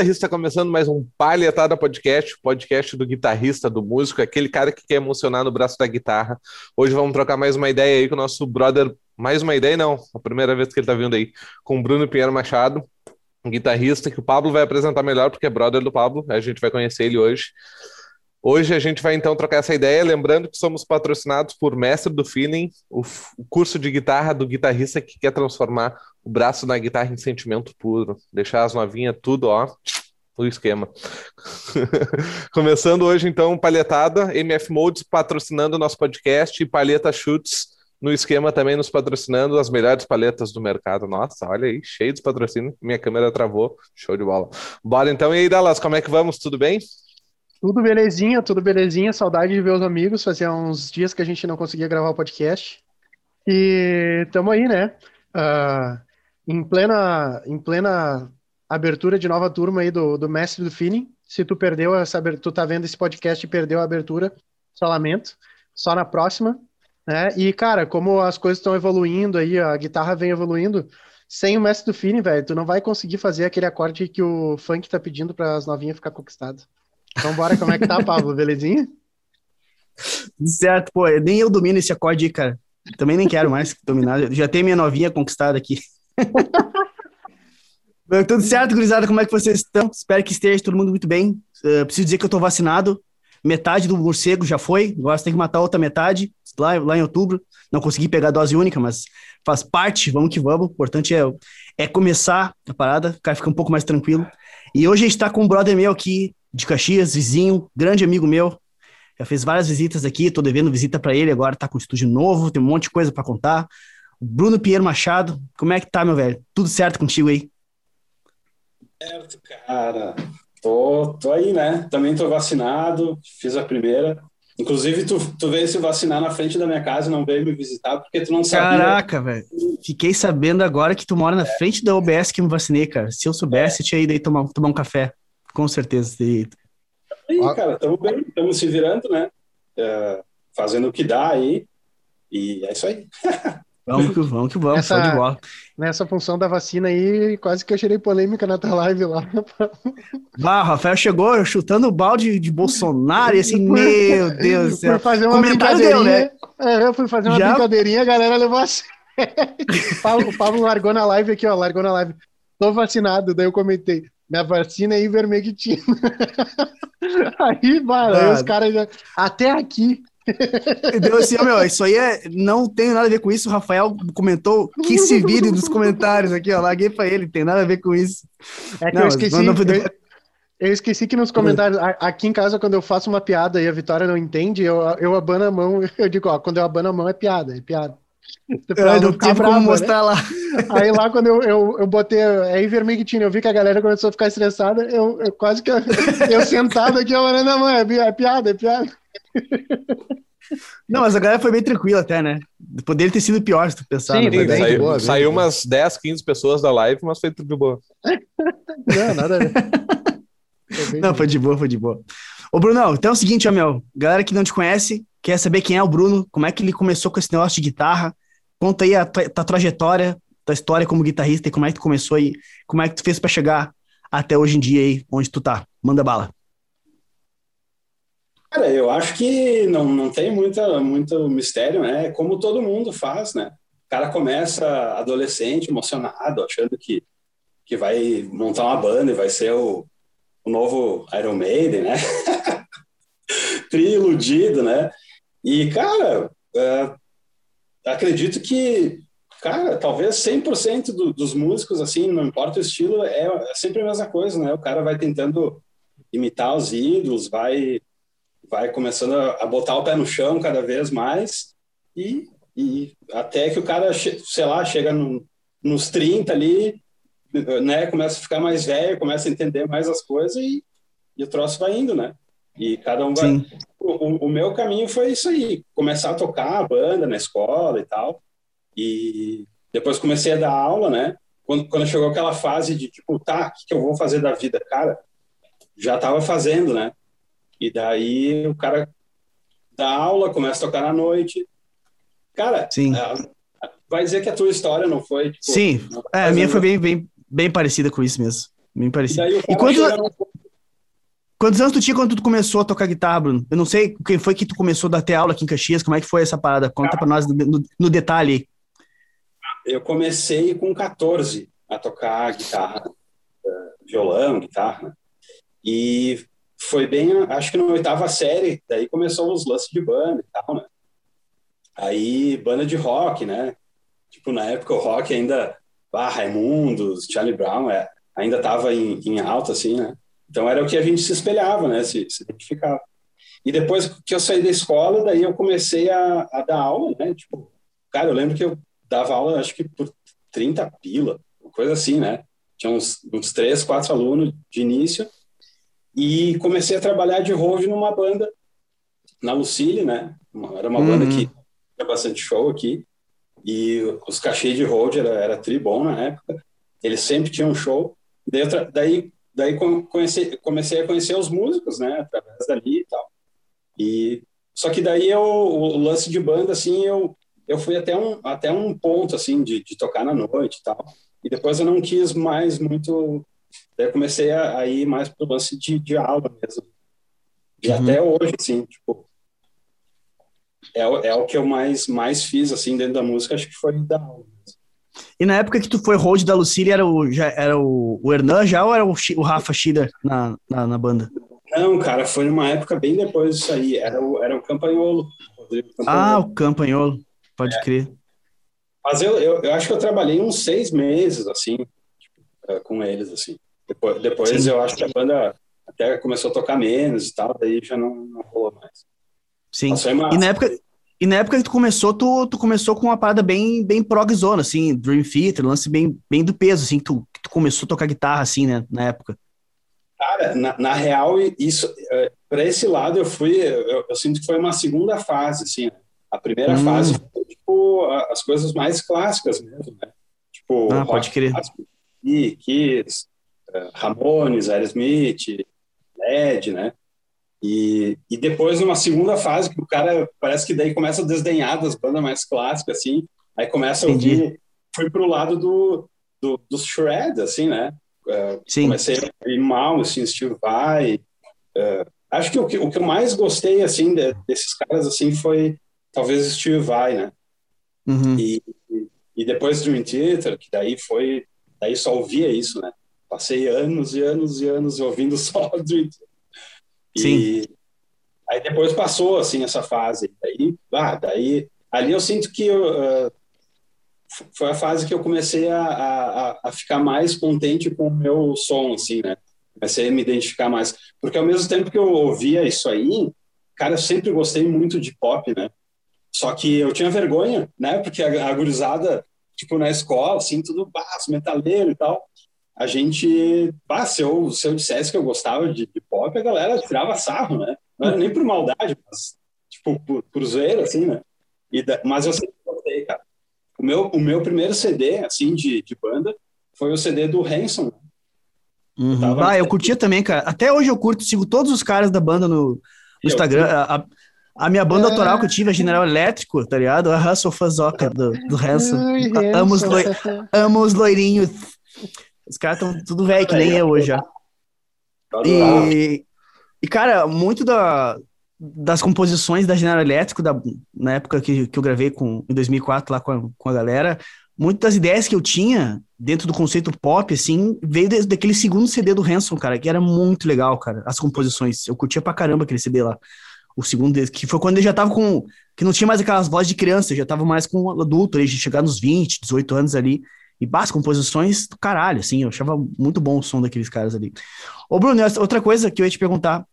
guitarrista, começando mais um Palhetada Podcast, podcast do guitarrista, do músico, aquele cara que quer emocionar no braço da guitarra. Hoje vamos trocar mais uma ideia aí com o nosso brother, mais uma ideia não, a primeira vez que ele tá vindo aí, com o Bruno Pinheiro Machado, um guitarrista que o Pablo vai apresentar melhor, porque é brother do Pablo, a gente vai conhecer ele hoje. Hoje a gente vai então trocar essa ideia, lembrando que somos patrocinados por Mestre do Feeling, o, curso de guitarra do guitarrista que quer transformar o braço na guitarra em sentimento puro, deixar as novinhas tudo, ó, o esquema. Começando hoje então, palhetada, MF Modes patrocinando o nosso podcast e Palheta Chutes no esquema também nos patrocinando as melhores paletas do mercado. Nossa, olha aí, cheio de patrocínio, minha câmera travou, show de bola. Bora então, e aí Dallas, como é que vamos? Tudo bem? Tudo belezinha, tudo belezinha. Saudade de ver os amigos. Fazia uns dias que a gente não conseguia gravar o podcast. E estamos aí, né? Uh, em, plena, em plena abertura de nova turma aí do, do Mestre do Feeling. Se tu perdeu essa abertura, tu tá vendo esse podcast e perdeu a abertura, só lamento. Só na próxima. Né? E, cara, como as coisas estão evoluindo aí, a guitarra vem evoluindo, sem o Mestre do Feeling, velho, tu não vai conseguir fazer aquele acorde que o funk tá pedindo para as novinhas ficar conquistadas. Então bora, como é que tá, Pablo? Belezinha? Certo, pô, nem eu domino esse acorde aí, cara. Também nem quero mais dominar. Já tenho minha novinha conquistada aqui. Tudo certo, gurizada? Como é que vocês estão? Espero que esteja todo mundo muito bem. Uh, preciso dizer que eu tô vacinado. Metade do morcego já foi. Agora tem que matar a outra metade lá, lá em outubro. Não consegui pegar a dose única, mas faz parte. Vamos que vamos. O importante é, é começar a parada. O cara fica um pouco mais tranquilo. E hoje a gente tá com um brother meu aqui, de Caxias, vizinho, grande amigo meu. Já fez várias visitas aqui, tô devendo visita para ele agora, tá com estúdio novo, tem um monte de coisa para contar. Bruno Pinheiro Machado, como é que tá, meu velho? Tudo certo contigo aí? Certo, cara. Tô, tô aí, né? Também tô vacinado, fiz a primeira. Inclusive, tu, tu veio se vacinar na frente da minha casa e não veio me visitar porque tu não sabia. Caraca, velho. Fiquei sabendo agora que tu mora na frente da OBS que eu me vacinei, cara. Se eu soubesse, é. eu tinha ido aí tomar, tomar um café. Com certeza. E... Aí, cara, estamos bem, estamos se virando, né? É, fazendo o que dá aí. E é isso aí. Vamos que vamos, que vamos, Essa, de bola. Nessa função da vacina aí, quase que eu gerei polêmica na tua live lá. Ah, Rafael chegou chutando o balde de Bolsonaro e assim, meu Deus do céu. Fui fazer uma Comentário brincadeirinha, deu, né? É, eu fui fazer uma Já... brincadeirinha, a galera levou assim. o, Pablo, o Pablo largou na live aqui, ó, largou na live. Tô vacinado, daí eu comentei. Minha vacina é ivermectina. aí, mano, aí os caras já... Até aqui. Deu assim, ó, meu, isso aí é, não tem nada a ver com isso. O Rafael comentou que se vire nos comentários aqui, ó. Larguei pra ele, tem nada a ver com isso. É que não, eu esqueci. Não, não, eu, eu, esqueci que nos comentários, aqui em casa, quando eu faço uma piada e a Vitória não entende, eu, eu abano a mão, eu digo, ó, quando eu abano a mão é piada, é piada. Eu não tive brava, como né? mostrar né? lá. Aí lá, quando eu, eu, eu botei é ivermectina, eu vi que a galera começou a ficar estressada, eu, eu quase que. Eu sentado aqui, eu falei, não, mãe, é, é piada, é piada. Não, mas a galera foi bem tranquila até, né? Poderia ter sido pior se tu pensar. Sim, sim saiu, boa, saiu umas 10, 15 pessoas da live, mas foi tudo boa. Não, nada a ver. Não, foi de boa, foi de boa. Ô, Brunão, então é o seguinte, ó, meu. Galera que não te conhece, quer saber quem é o Bruno, como é que ele começou com esse negócio de guitarra. Conta aí a tua trajetória, tua história como guitarrista e como é que tu começou aí, como é que tu fez para chegar até hoje em dia aí, onde tu tá. Manda bala. Cara, eu acho que não, não tem muita, muito mistério, né? Como todo mundo faz, né? O cara começa adolescente, emocionado, achando que, que vai montar uma banda e vai ser o, o novo Iron Maiden, né? Tri iludido, né? E, cara, é, acredito que, cara, talvez 100% do, dos músicos, assim, não importa o estilo, é, é, sempre a mesma coisa, né? O cara vai tentando imitar os ídolos, vai, vai começando a, a botar o pé no chão cada vez mais e, e até que o cara, sei lá, chega no, nos 30 ali, né? Começa a ficar mais velho, começa a entender mais as coisas e, e o troço vai indo, né? E cada um vai. O, o, meu caminho foi isso aí: começar a tocar a banda na escola e tal. E depois comecei a dar aula, né? Quando, quando chegou aquela fase de tipo, tá, o que, que eu vou fazer da vida? Cara, já tava fazendo, né? E daí o cara dá aula, começa a tocar na noite. Cara, Sim. vai dizer que a tua história não foi. Tipo, Sim, é, a minha foi bem, bem, bem parecida com isso mesmo. bem E parecido. daí E cara quantos, anos tu tinha quando tu começou a tocar guitarra, Bruno? Eu não sei quem foi que tu começou a dar até aula aqui em Caxias, como é que foi essa parada? Conta pra nós no, no- detalhe eu comecei com 14 a tocar guitarra, eh, violão, guitarra, e foi bem, acho que na oitava série, daí começou os lances de banda e tal, né? Aí, banda de rock, né? Tipo, na época o rock ainda, ah, Raimundos, Charlie Brown, é, ainda tava em, em alta, assim, né? Então era o que a gente se espelhava, né? Se, se identificava. E depois que eu saí da escola, daí eu comecei a, a dar aula, né? Tipo, cara, eu lembro que eu dava aula, acho que por 30 pila, coisa assim, né? Tinha uns, uns três, quatro alunos de início. E comecei a trabalhar de hold numa banda na Lucille, né? Era uma banda Uhum. que tinha bastante show aqui. E os cachês de hold era, era tri bom na época. Eles sempre tinham show. Daí, daí, daí conheci, comecei a conhecer os músicos, né? Através dali e tal. E só que daí eu, o lance de banda, assim, eu eu fui até um até um ponto assim de, de tocar na noite e tal. E depois eu não quis mais muito. Daí eu comecei a, a ir mais pro lance de, de aula mesmo. E Uhum. até hoje, assim, tipo, é, o- é o que eu mais mais fiz assim dentro da música, acho que foi dar aula. E na época que tu foi hold da Lucília, era o, já, era o, o Hernan já ou era o, o Rafa Schiller na, na, na banda? Não, cara, foi numa época bem depois disso aí. Era o, era o Campanholo. Ah, o Campanholo, pode crer. Mas eu, eu, eu acho que eu trabalhei uns seis meses, assim, eh, com eles, assim. Depois, depois Sim. eu acho que a banda até começou a tocar menos e tal, daí já não, não rolou mais. Sim. E na época, e na época que tu começou, tu, tu começou com uma parada bem, bem progzona, assim, Dream Theater, lance bem, bem do peso, assim, que tu, que tu começou a tocar guitarra, assim, né, na época. Cara, na, na real, isso, para esse lado eu fui, eu, eu sinto que foi uma segunda fase, assim? A primeira Hum. fase foi, tipo, as coisas mais clássicas mesmo, né? Tipo, Ah, pode crer. clássico, Kiss, eh, Ramones, Aerosmith, Led, né? E, e depois, numa segunda fase, que o cara parece que daí começa a desdenhar das bandas mais clássicas, assim, aí começa a Entendi. ouvir, fui pro lado do, do, do shred, assim, né? Eh, Sim. Comecei a ir mal, assim, Steve Vai. eh, acho que o, que o que eu mais gostei, assim, de- desses caras, assim, foi talvez Steve Vai, né? Uhum. E, e- e depois Dream Theater, que daí foi, daí só ouvia isso, né? Passei anos e anos e anos ouvindo só Dream Theater. E Sim. aí depois passou, assim, essa fase. Daí, ah, daí, ali eu sinto que eu, f- foi a fase que eu comecei a, a, a- ficar mais contente com o meu som, assim, né? Comecei a me identificar mais. Porque ao mesmo tempo que eu ouvia isso aí, cara, eu sempre gostei muito de pop, né? Só que eu tinha vergonha, né? Porque a, a gurizada, tipo, na escola, assim, tudo baço, metaleiro e tal. A gente, bah, se eu, se eu dissesse que eu gostava de, de pop, a galera tirava sarro, né? Não era nem por maldade, mas, tipo, por, por zoeira, assim, né? E da- mas eu sempre gostei, cara. O meu, o meu primeiro CD, assim, de, de banda, foi o CD do Hanson. Uhum. tava- Ah, eu curtia também, cara. Até hoje eu curto, sigo todos os caras da banda no, no Eu- Instagram. A, a- a minha banda É. autoral que eu tive, a General Elétrico, tá ligado? A sou fãzoca do, do Hanson. Amo os, loi, amo os loirinhos. Os caras estão tudo velho, que nem eu hoje já. Adorava. E, e, cara, muito da, das composições da General Elétrico, da, na época que, que eu gravei com, em 2004 lá com a, com a galera, muitas das ideias que eu tinha dentro do conceito pop, assim, veio de- daquele segundo CD do Hanson, cara, que era muito legal, cara, as composições. Eu curtia pra caramba aquele CD lá. O segundo dele, que foi quando ele já tava com. que não tinha mais aquelas vozes de criança, já tava mais com adulto, ele já chegar nos 20, 18 anos ali. E as composições do caralho, assim, eu achava muito bom o som daqueles caras ali. Ô, Bruno, outra coisa que eu ia te perguntar.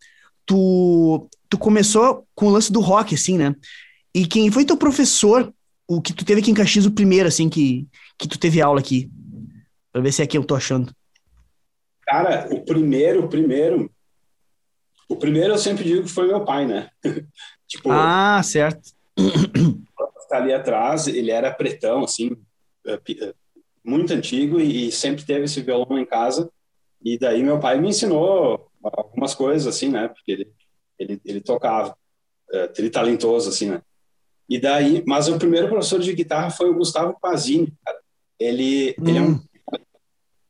Tu, tu começou com o lance do rock, assim, né? E quem foi teu professor, o que tu teve aqui em Caxias, o primeiro, assim, que, que tu teve aula aqui? Pra ver se é aqui eu tô achando. Cara, o primeiro, o primeiro. O primeiro eu sempre digo que foi meu pai, né? tipo, Ah, certo. tá ali atrás, ele era pretão, assim, eh, eh, muito antigo e, e sempre teve esse violão em casa. E daí meu pai me ensinou algumas coisas, assim, né? Porque ele, ele, ele tocava, eh, ele talentoso, assim, né? E daí, mas o primeiro professor de guitarra foi o Gustavo Pazini, cara. Ele, ele é um Hum,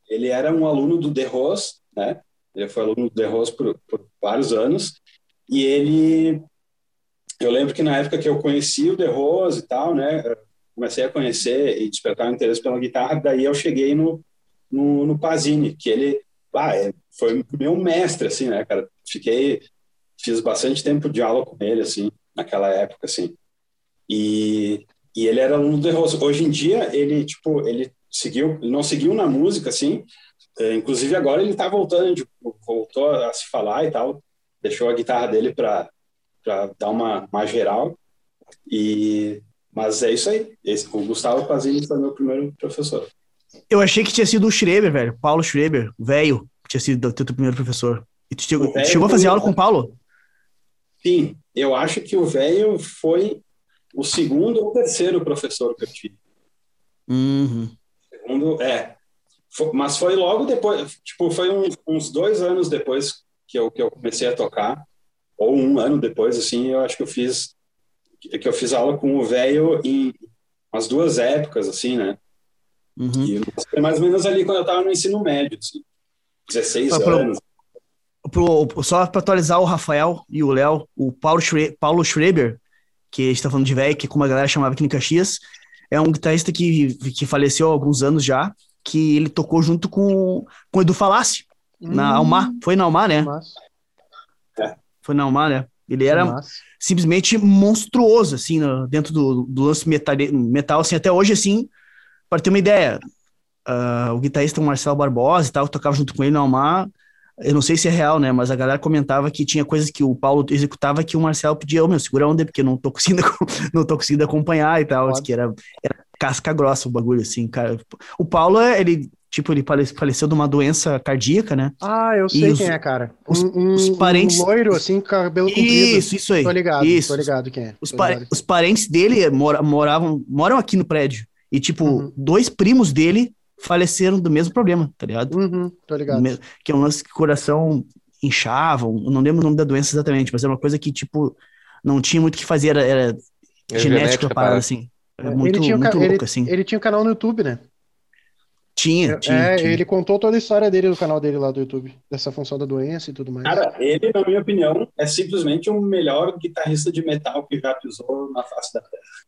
ele era um aluno do De Rose, né? Ele foi aluno do De Rose por, por vários anos. E ele, eu lembro que na época que eu conheci o De Rose e tal, né? Comecei a conhecer e despertar o interesse pela guitarra. Daí eu cheguei no, no, no Pazini, que ele ah, é, foi meu mestre, assim, né, cara? Fiquei, fiz bastante tempo de aula com ele, assim, naquela época, assim. E, e ele era aluno do Rose. Hoje em dia, ele, tipo, ele seguiu, ele não seguiu na música, assim, é, inclusive agora ele tá voltando, tipo, voltou a se falar e tal, deixou a guitarra dele para dar uma, uma geral. E, mas é isso aí. Esse, o Gustavo Pazini foi meu primeiro professor. Eu achei que tinha sido o Schreber, velho. Paulo Schreber, velho, que tinha sido o teu primeiro professor. E tu chegou, chegou a fazer aula com o Paulo? Sim, eu acho que o velho foi o segundo ou terceiro professor que eu tive. Uhum. Segundo, é. Foi, mas foi logo depois, tipo, foi uns, uns dois anos depois que eu, que eu comecei a tocar, ou um ano depois, assim, eu acho que eu fiz que eu fiz aula com o velho em umas duas épocas, assim, né? Uhum. E foi mais ou menos ali quando eu estava no ensino médio, assim, 16 ah, anos. Pro, pro, só para atualizar o Rafael e o Léo, o Paulo, Schre Paulo Schreber, que a gente está falando de velho, que como a galera chamava aqui em Caxias, é um guitarrista que, que faleceu há alguns anos já, que ele tocou junto com, com o Edu Falassi, hum. na Almar. Foi na Almar, né? É. Foi na Almar, né? Ele era Nossa. simplesmente monstruoso, assim, no, dentro do, do lance metal, metal, assim, até hoje, assim, para ter uma ideia, uh, o guitarrista Marcelo Barbosa e tal, que tocava junto com ele no Almar, eu não sei se é real, né, mas a galera comentava que tinha coisas que o Paulo executava que o Marcelo pedia, oh, meu, segura a onda, porque eu não tô conseguindo, não tô conseguindo acompanhar e tal, que era, era casca grossa o bagulho, assim, cara. O Paulo, ele, tipo, ele faleceu de uma doença cardíaca, né? Ah, eu sei quem é, cara. Os, um, os parentes... Um loiro, assim, cabelo comprido. Isso, isso aí. Tô ligado, isso. tô ligado quem é. Os, pa os parentes dele mora, moravam, moram aqui no prédio. E, tipo, uhum. dois primos dele faleceram do mesmo problema, tá ligado? Uhum, tô ligado. Que é um lance que o coração inchava, não lembro o nome da doença exatamente, mas era uma coisa que, tipo, não tinha muito o que fazer, era, era é genética a parada, assim. É muito, ele tinha muito louco, ele, assim. Ele tinha um canal no YouTube, né? Tinha, tinha, é, tinha. ele contou toda a história dele no canal dele lá do YouTube, dessa função da doença e tudo mais. Cara, ele, na minha opinião, é simplesmente o melhor guitarrista de metal que já pisou na face da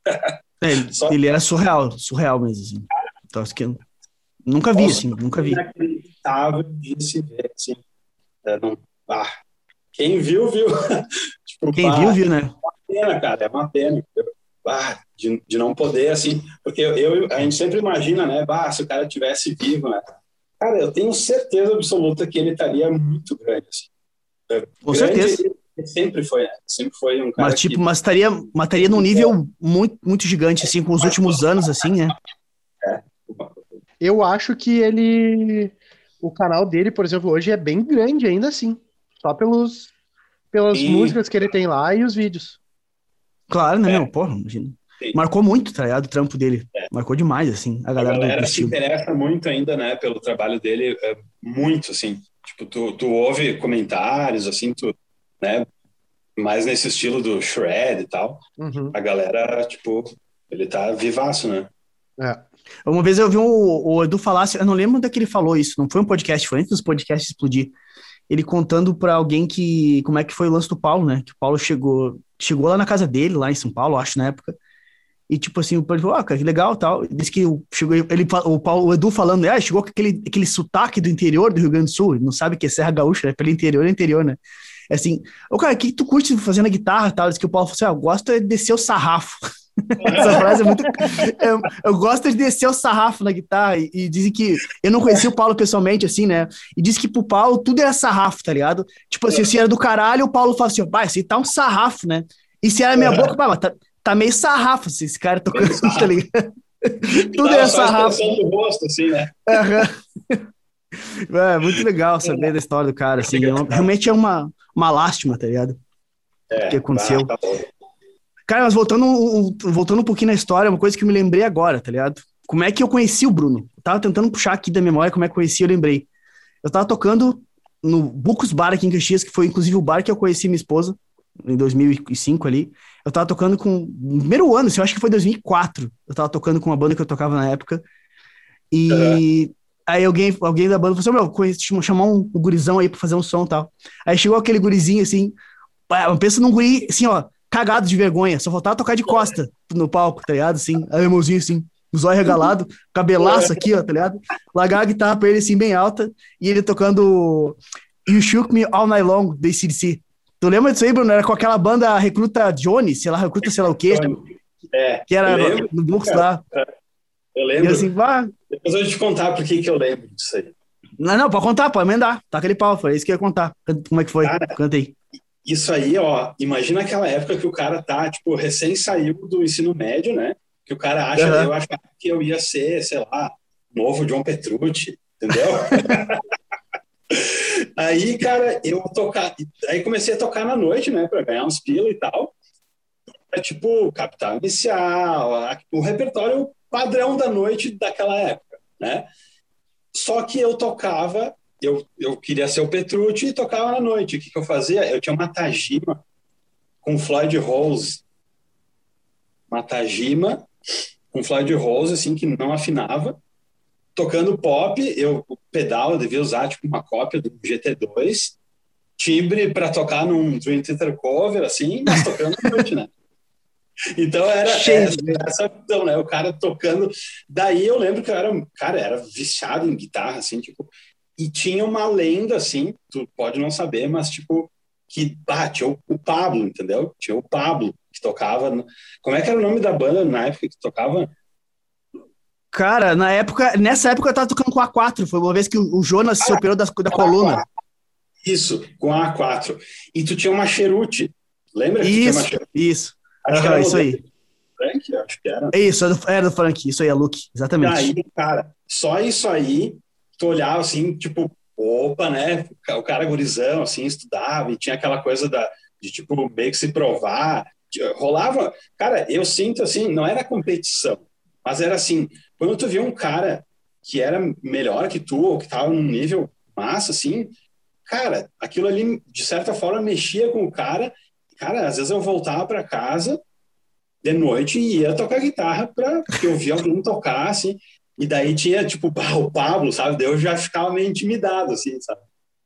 terra. É, ele, Só... ele era surreal, surreal mesmo, assim. Então, acho que eu nunca vi, assim, nunca vi. Inacreditável de se ver, assim. É, não, ah, quem viu, viu. tipo, quem viu, viu, né? É uma pena, cara, é uma pena. Ah, de, de não poder, assim, porque eu, a gente sempre imagina, né, bah, se o cara tivesse vivo, né? Cara, eu tenho certeza absoluta que ele estaria muito grande, assim. É, Com grande, certeza. Sempre foi, né? sempre foi um cara Mas, tipo, que... mas estaria, mas estaria num nível muito, muito gigante, assim, com os últimos anos, assim, né? É. Eu acho que ele... O canal dele, por exemplo, hoje é bem grande ainda assim. Só pelos, pelas e... músicas que ele tem lá e os vídeos. Claro, né, é. meu? Porra, imagina. Sim. Marcou muito, tá ligado? O trampo dele. É. Marcou demais, assim, a galera, a galera se interessa muito ainda, né, pelo trabalho dele, é, muito, assim. Tipo, tu, tu ouve comentários, assim, tu, né, mais nesse estilo do shred e tal. Uhum. A galera, tipo, ele tá vivaço, né? É. Uma vez eu vi o, o Edu falar, eu não lembro onde é que ele falou isso, não foi um podcast, foi antes dos podcasts explodir. Ele contando para alguém que como é que foi o lance do Paulo, né? Que o Paulo chegou, chegou lá na casa dele, lá em São Paulo, acho, na época, e tipo assim, o Paulo falou, ah, cara, que legal tal. Disse que chegou, ele, o, Paulo, o Edu falando, ah, chegou com aquele, aquele sotaque do interior do Rio Grande do Sul, não sabe que é Serra Gaúcha, né? Pelo interior é interior, né? É assim, o cara, o que tu curte fazendo a guitarra tal? Diz que o Paulo falou assim, ah, eu gosto é de descer o sarrafo. Essa frase é muito. Eu, eu, gosto de descer o sarrafo na guitarra. E, e, dizem que. Eu não conheci o Paulo pessoalmente, assim, né? E disse que pro Paulo tudo era sarrafo, tá ligado? Tipo assim, se era do caralho, o Paulo fala assim, pai, isso tá um sarrafo, né? E se era minha boca, pá, tá, tá meio sarrafo assim, esse cara tocando, tá ligado? Tudo é sarrafo. do rosto, assim, né? Uhum. É, muito legal saber da história do cara, assim. Realmente é uma, uma lástima, tá ligado? É, o que aconteceu. Tá, cara, mas voltando, voltando um pouquinho na história, uma coisa que eu me lembrei agora, tá ligado? Como é que eu conheci o Bruno? Eu tava tentando puxar aqui da memória como é que eu conheci, eu lembrei. Eu tava tocando no Bucos Bar aqui em Caxias, que foi inclusive o bar que eu conheci minha esposa, em 2005 ali. Eu tava tocando com. No primeiro ano, assim, eu acho que foi 2004. Eu tava tocando com uma banda que eu tocava na época. E uhum. Aí alguém, alguém da banda falou assim: meu, chamar um, um gurizão aí pra fazer um som e tal. Aí chegou aquele gurizinho assim, pensa num guri, assim, ó, cagado de vergonha, só faltava tocar de costa no palco, tá ligado? Assim, aí irmãozinho assim, os olhos regalados, cabelaço aqui, ó, tá ligado? Largar a guitarra pra ele assim, bem alta, e ele tocando You Shook Me All Night Long, do ACDC. Tu lembra disso aí, Bruno? Era com aquela banda Recruta Johnny, sei lá, Recruta sei lá o quê. É, que era no, no Bux lá. Eu lembro. E assim, vá. Depois eu vou te contar por que eu lembro disso aí. Não, não, pode contar, pode emendar. Tá aquele pau, foi isso que eu ia contar. Como é que foi? Cara, Cantei. Isso aí, ó, imagina aquela época que o cara tá, tipo, recém saiu do ensino médio, né? Que o cara acha, uhum. eu achava que eu ia ser, sei lá, novo John Petrucci, entendeu? aí, cara, eu tocar, aí comecei a tocar na noite, né, para ganhar uns pila e tal. É tipo Capital Inicial, o repertório padrão da noite daquela época, né? Só que eu tocava, eu, eu queria ser o Petrucci e tocava na noite. O que, que eu fazia? Eu tinha uma Tajima com Floyd Rose. Uma Tajima com Floyd Rose, assim, que não afinava. Tocando pop, eu, o pedal eu devia usar tipo uma cópia do GT2. Timbre para tocar num Dream Theater cover, assim, mas tocando na noite, né? Então era essa, essa então, né? O cara tocando. Daí eu lembro que eu era, cara, era viciado em guitarra, assim, tipo, e tinha uma lenda, assim, tu pode não saber, mas tipo, que ah, tinha o, o Pablo, entendeu? Tinha o Pablo que tocava. No... Como é que era o nome da banda na época que tocava? Cara, na época, nessa época eu tava tocando com a A4, foi uma vez que o, Jonas ah, se operou da, da coluna. Isso, com a A4. E tu tinha uma Cherute, lembra? Isso, isso. Acho que era isso aí. Frank, acho que era. Isso, era do, era do Frank, isso aí, é Luke, exatamente. E aí, cara, só isso aí, tu olhava assim, tipo, opa, né? O cara gurizão, assim, estudava e tinha aquela coisa da, de, tipo, meio que se provar. Rolava, cara, eu sinto assim, não era competição, mas era assim, quando tu via um cara que era melhor que tu, ou que tava num nível massa, assim, cara, aquilo ali, de certa forma, mexia com o cara Cara, às vezes eu voltava para casa de noite e ia tocar guitarra para porque eu via alguém tocar, assim, e daí tinha, tipo, o Pablo, sabe? Daí eu já ficava meio intimidado, assim, sabe?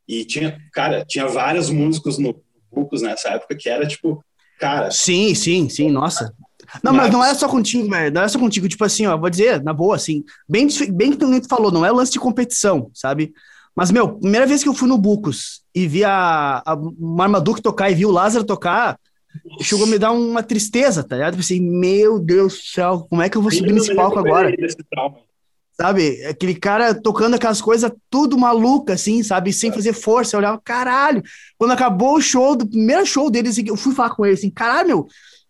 E tinha, cara, tinha vários músicos no Bucos nessa época que era, tipo, cara... Sim, sim, sim, nossa. Não, mas não é só contigo, velho. Não é só contigo. Tipo assim, ó, vou dizer, na boa, assim, bem, bem que tu falou, não é lance de competição, sabe? Mas, meu, primeira vez que eu fui no Bucos e vi a, a Marmaduke tocar e vi o Lázaro tocar, chegou a me dar uma tristeza, tá ligado? Eu pensei, meu Deus do céu, como é que eu vou subir nesse palco agora? Sabe, aquele cara tocando aquelas coisas tudo maluca, assim, sabe, sem fazer força. Eu olhava, caralho. Quando acabou o show, do primeiro show deles, eu fui falar com ele assim, caralho, meu,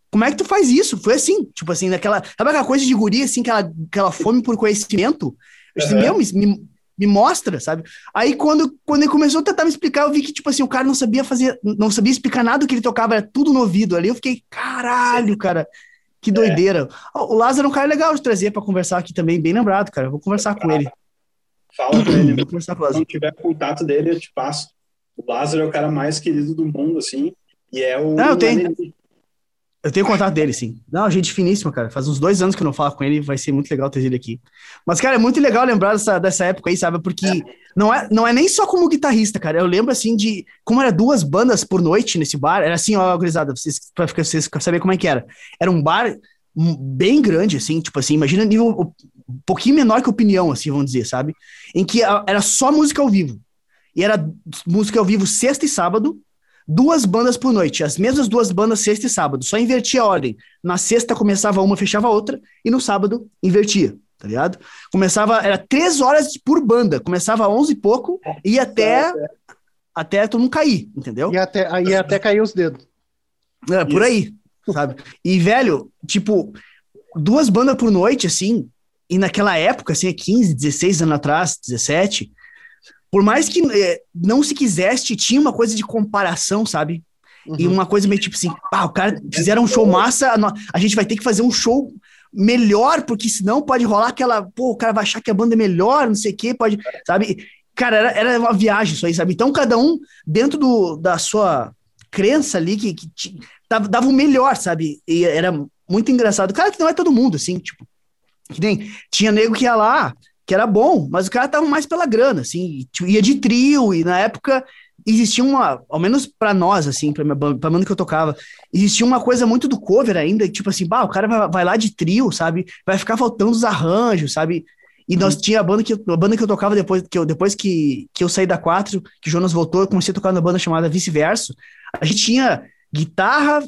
como é que tu faz isso? Foi assim, tipo assim, naquela. Sabe aquela coisa de guri, assim, aquela, aquela fome por conhecimento? Eu disse, uhum. meu, me, me, me mostra, sabe? Aí quando, quando ele começou a tentar me explicar, eu vi que, tipo assim, o cara não sabia fazer, não sabia explicar nada do que ele tocava, era tudo no ouvido ali. Eu fiquei, caralho, cara, que doideira. É. O Lázaro é um cara legal de trazer para conversar aqui também, bem lembrado, cara. vou conversar com ele. Fala com ele. Vou conversar com o Lázaro. Se tiver contato dele, eu te passo. O Lázaro é o cara mais querido do mundo, assim, e é o. Não, eu tenho. Eu tenho contato dele, sim. Não, gente finíssima, cara. Faz uns dois anos que eu não falo com ele, vai ser muito legal ter ele aqui. Mas, cara, é muito legal lembrar dessa, dessa época aí, sabe? Porque é. Não, é, não é nem só como guitarrista, cara. Eu lembro, assim, de como era duas bandas por noite nesse bar. Era assim, ó, gurizada, vocês, pra vocês saberem como é que era. Era um bar bem grande, assim, tipo assim, imagina nível um pouquinho menor que opinião, assim, vamos dizer, sabe? Em que era só música ao vivo. E era música ao vivo sexta e sábado, duas bandas por noite, as mesmas duas bandas sexta e sábado, só invertia a ordem. Na sexta começava uma, fechava a outra, e no sábado invertia, tá ligado? Começava, era três horas por banda, começava onze e pouco, e até, até todo mundo cair, entendeu? E até, aí até cair os dedos. É, por aí, sabe? E, velho, tipo, duas bandas por noite, assim, e naquela época, assim, 15, 16 anos atrás, 17, por mais que é, não se quisesse, tinha uma coisa de comparação, sabe? Uhum. E uma coisa meio tipo assim, pá, o cara fizeram um show massa, a gente vai ter que fazer um show melhor, porque senão pode rolar aquela, pô, o cara vai achar que a banda é melhor, não sei o quê, pode, sabe? Cara, era, era uma viagem isso aí, sabe? Então cada um, dentro do, da sua crença ali, que, que dava, dava o melhor, sabe? E era muito engraçado. Cara, que não é todo mundo, assim, tipo, que nem tinha nego que ia lá, que era bom, mas o cara tava mais pela grana, assim, ia de trio, e na época existia uma, ao menos para nós, assim, pra, minha, pra banda que eu tocava, existia uma coisa muito do cover ainda, tipo assim, bah, o cara vai, vai lá de trio, sabe? Vai ficar faltando os arranjos, sabe? E nós uhum. tinha a banda que a banda que eu tocava depois que eu, depois que, que eu saí da 4, que o Jonas voltou, eu comecei a tocar na banda chamada Vice-Verso. A gente tinha guitarra,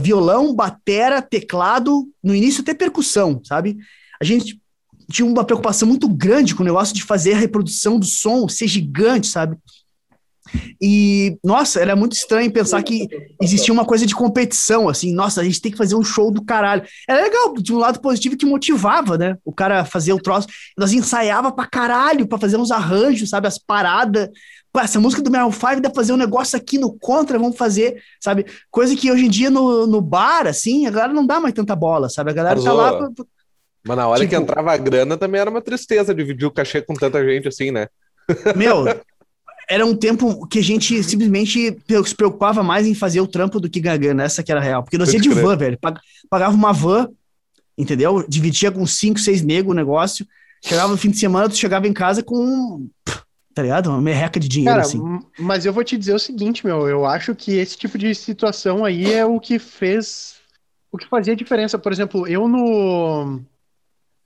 violão, batera, teclado, no início até percussão, sabe? A gente tinha uma preocupação muito grande com o negócio de fazer a reprodução do som ser gigante, sabe? E, nossa, era muito estranho pensar que existia uma coisa de competição, assim, nossa, a gente tem que fazer um show do caralho. Era legal, de um lado positivo que motivava, né? O cara a fazer o troço. Nós ensaiava pra caralho, pra fazer uns arranjos, sabe? As paradas. Pô, essa música do Meryl 5 dá pra fazer um negócio aqui no contra, vamos fazer, sabe? Coisa que hoje em dia no, no bar, assim, a galera não dá mais tanta bola, sabe? A galera tá lá. Mas na hora tipo, que entrava a grana também era uma tristeza dividir o cachê com tanta gente assim, né? Meu, era um tempo que a gente simplesmente se preocupava mais em fazer o trampo do que ganhar Essa que era real. Porque nós ia de van, velho. Pagava uma van, entendeu? Dividia com cinco, seis negros o negócio. Chegava no fim de semana, tu chegava em casa com. Tá ligado? Uma merreca de dinheiro, Cara, assim. Mas eu vou te dizer o seguinte, meu. Eu acho que esse tipo de situação aí é o que fez. O que fazia diferença. Por exemplo, eu no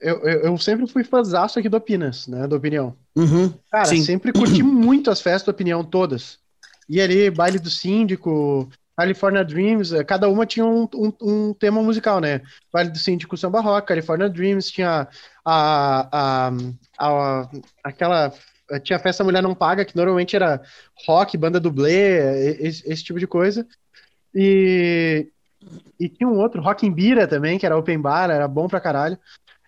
eu, eu, eu, sempre fui fãzaço aqui do Opinas, né? Do Opinião. Uhum, Cara, sim. sempre curti muito as festas do Opinião, todas. E ali, baile do síndico, California Dreams, eh, cada uma tinha um, um, um, tema musical, né? Baile do Síndico Samba Rock, California Dreams, tinha a, a, a, aquela. Tinha a Festa Mulher Não Paga, que normalmente era rock, banda dublê, esse, esse tipo de coisa. E, e tinha um outro, Rock em Bira também, que era open bar, era bom pra caralho.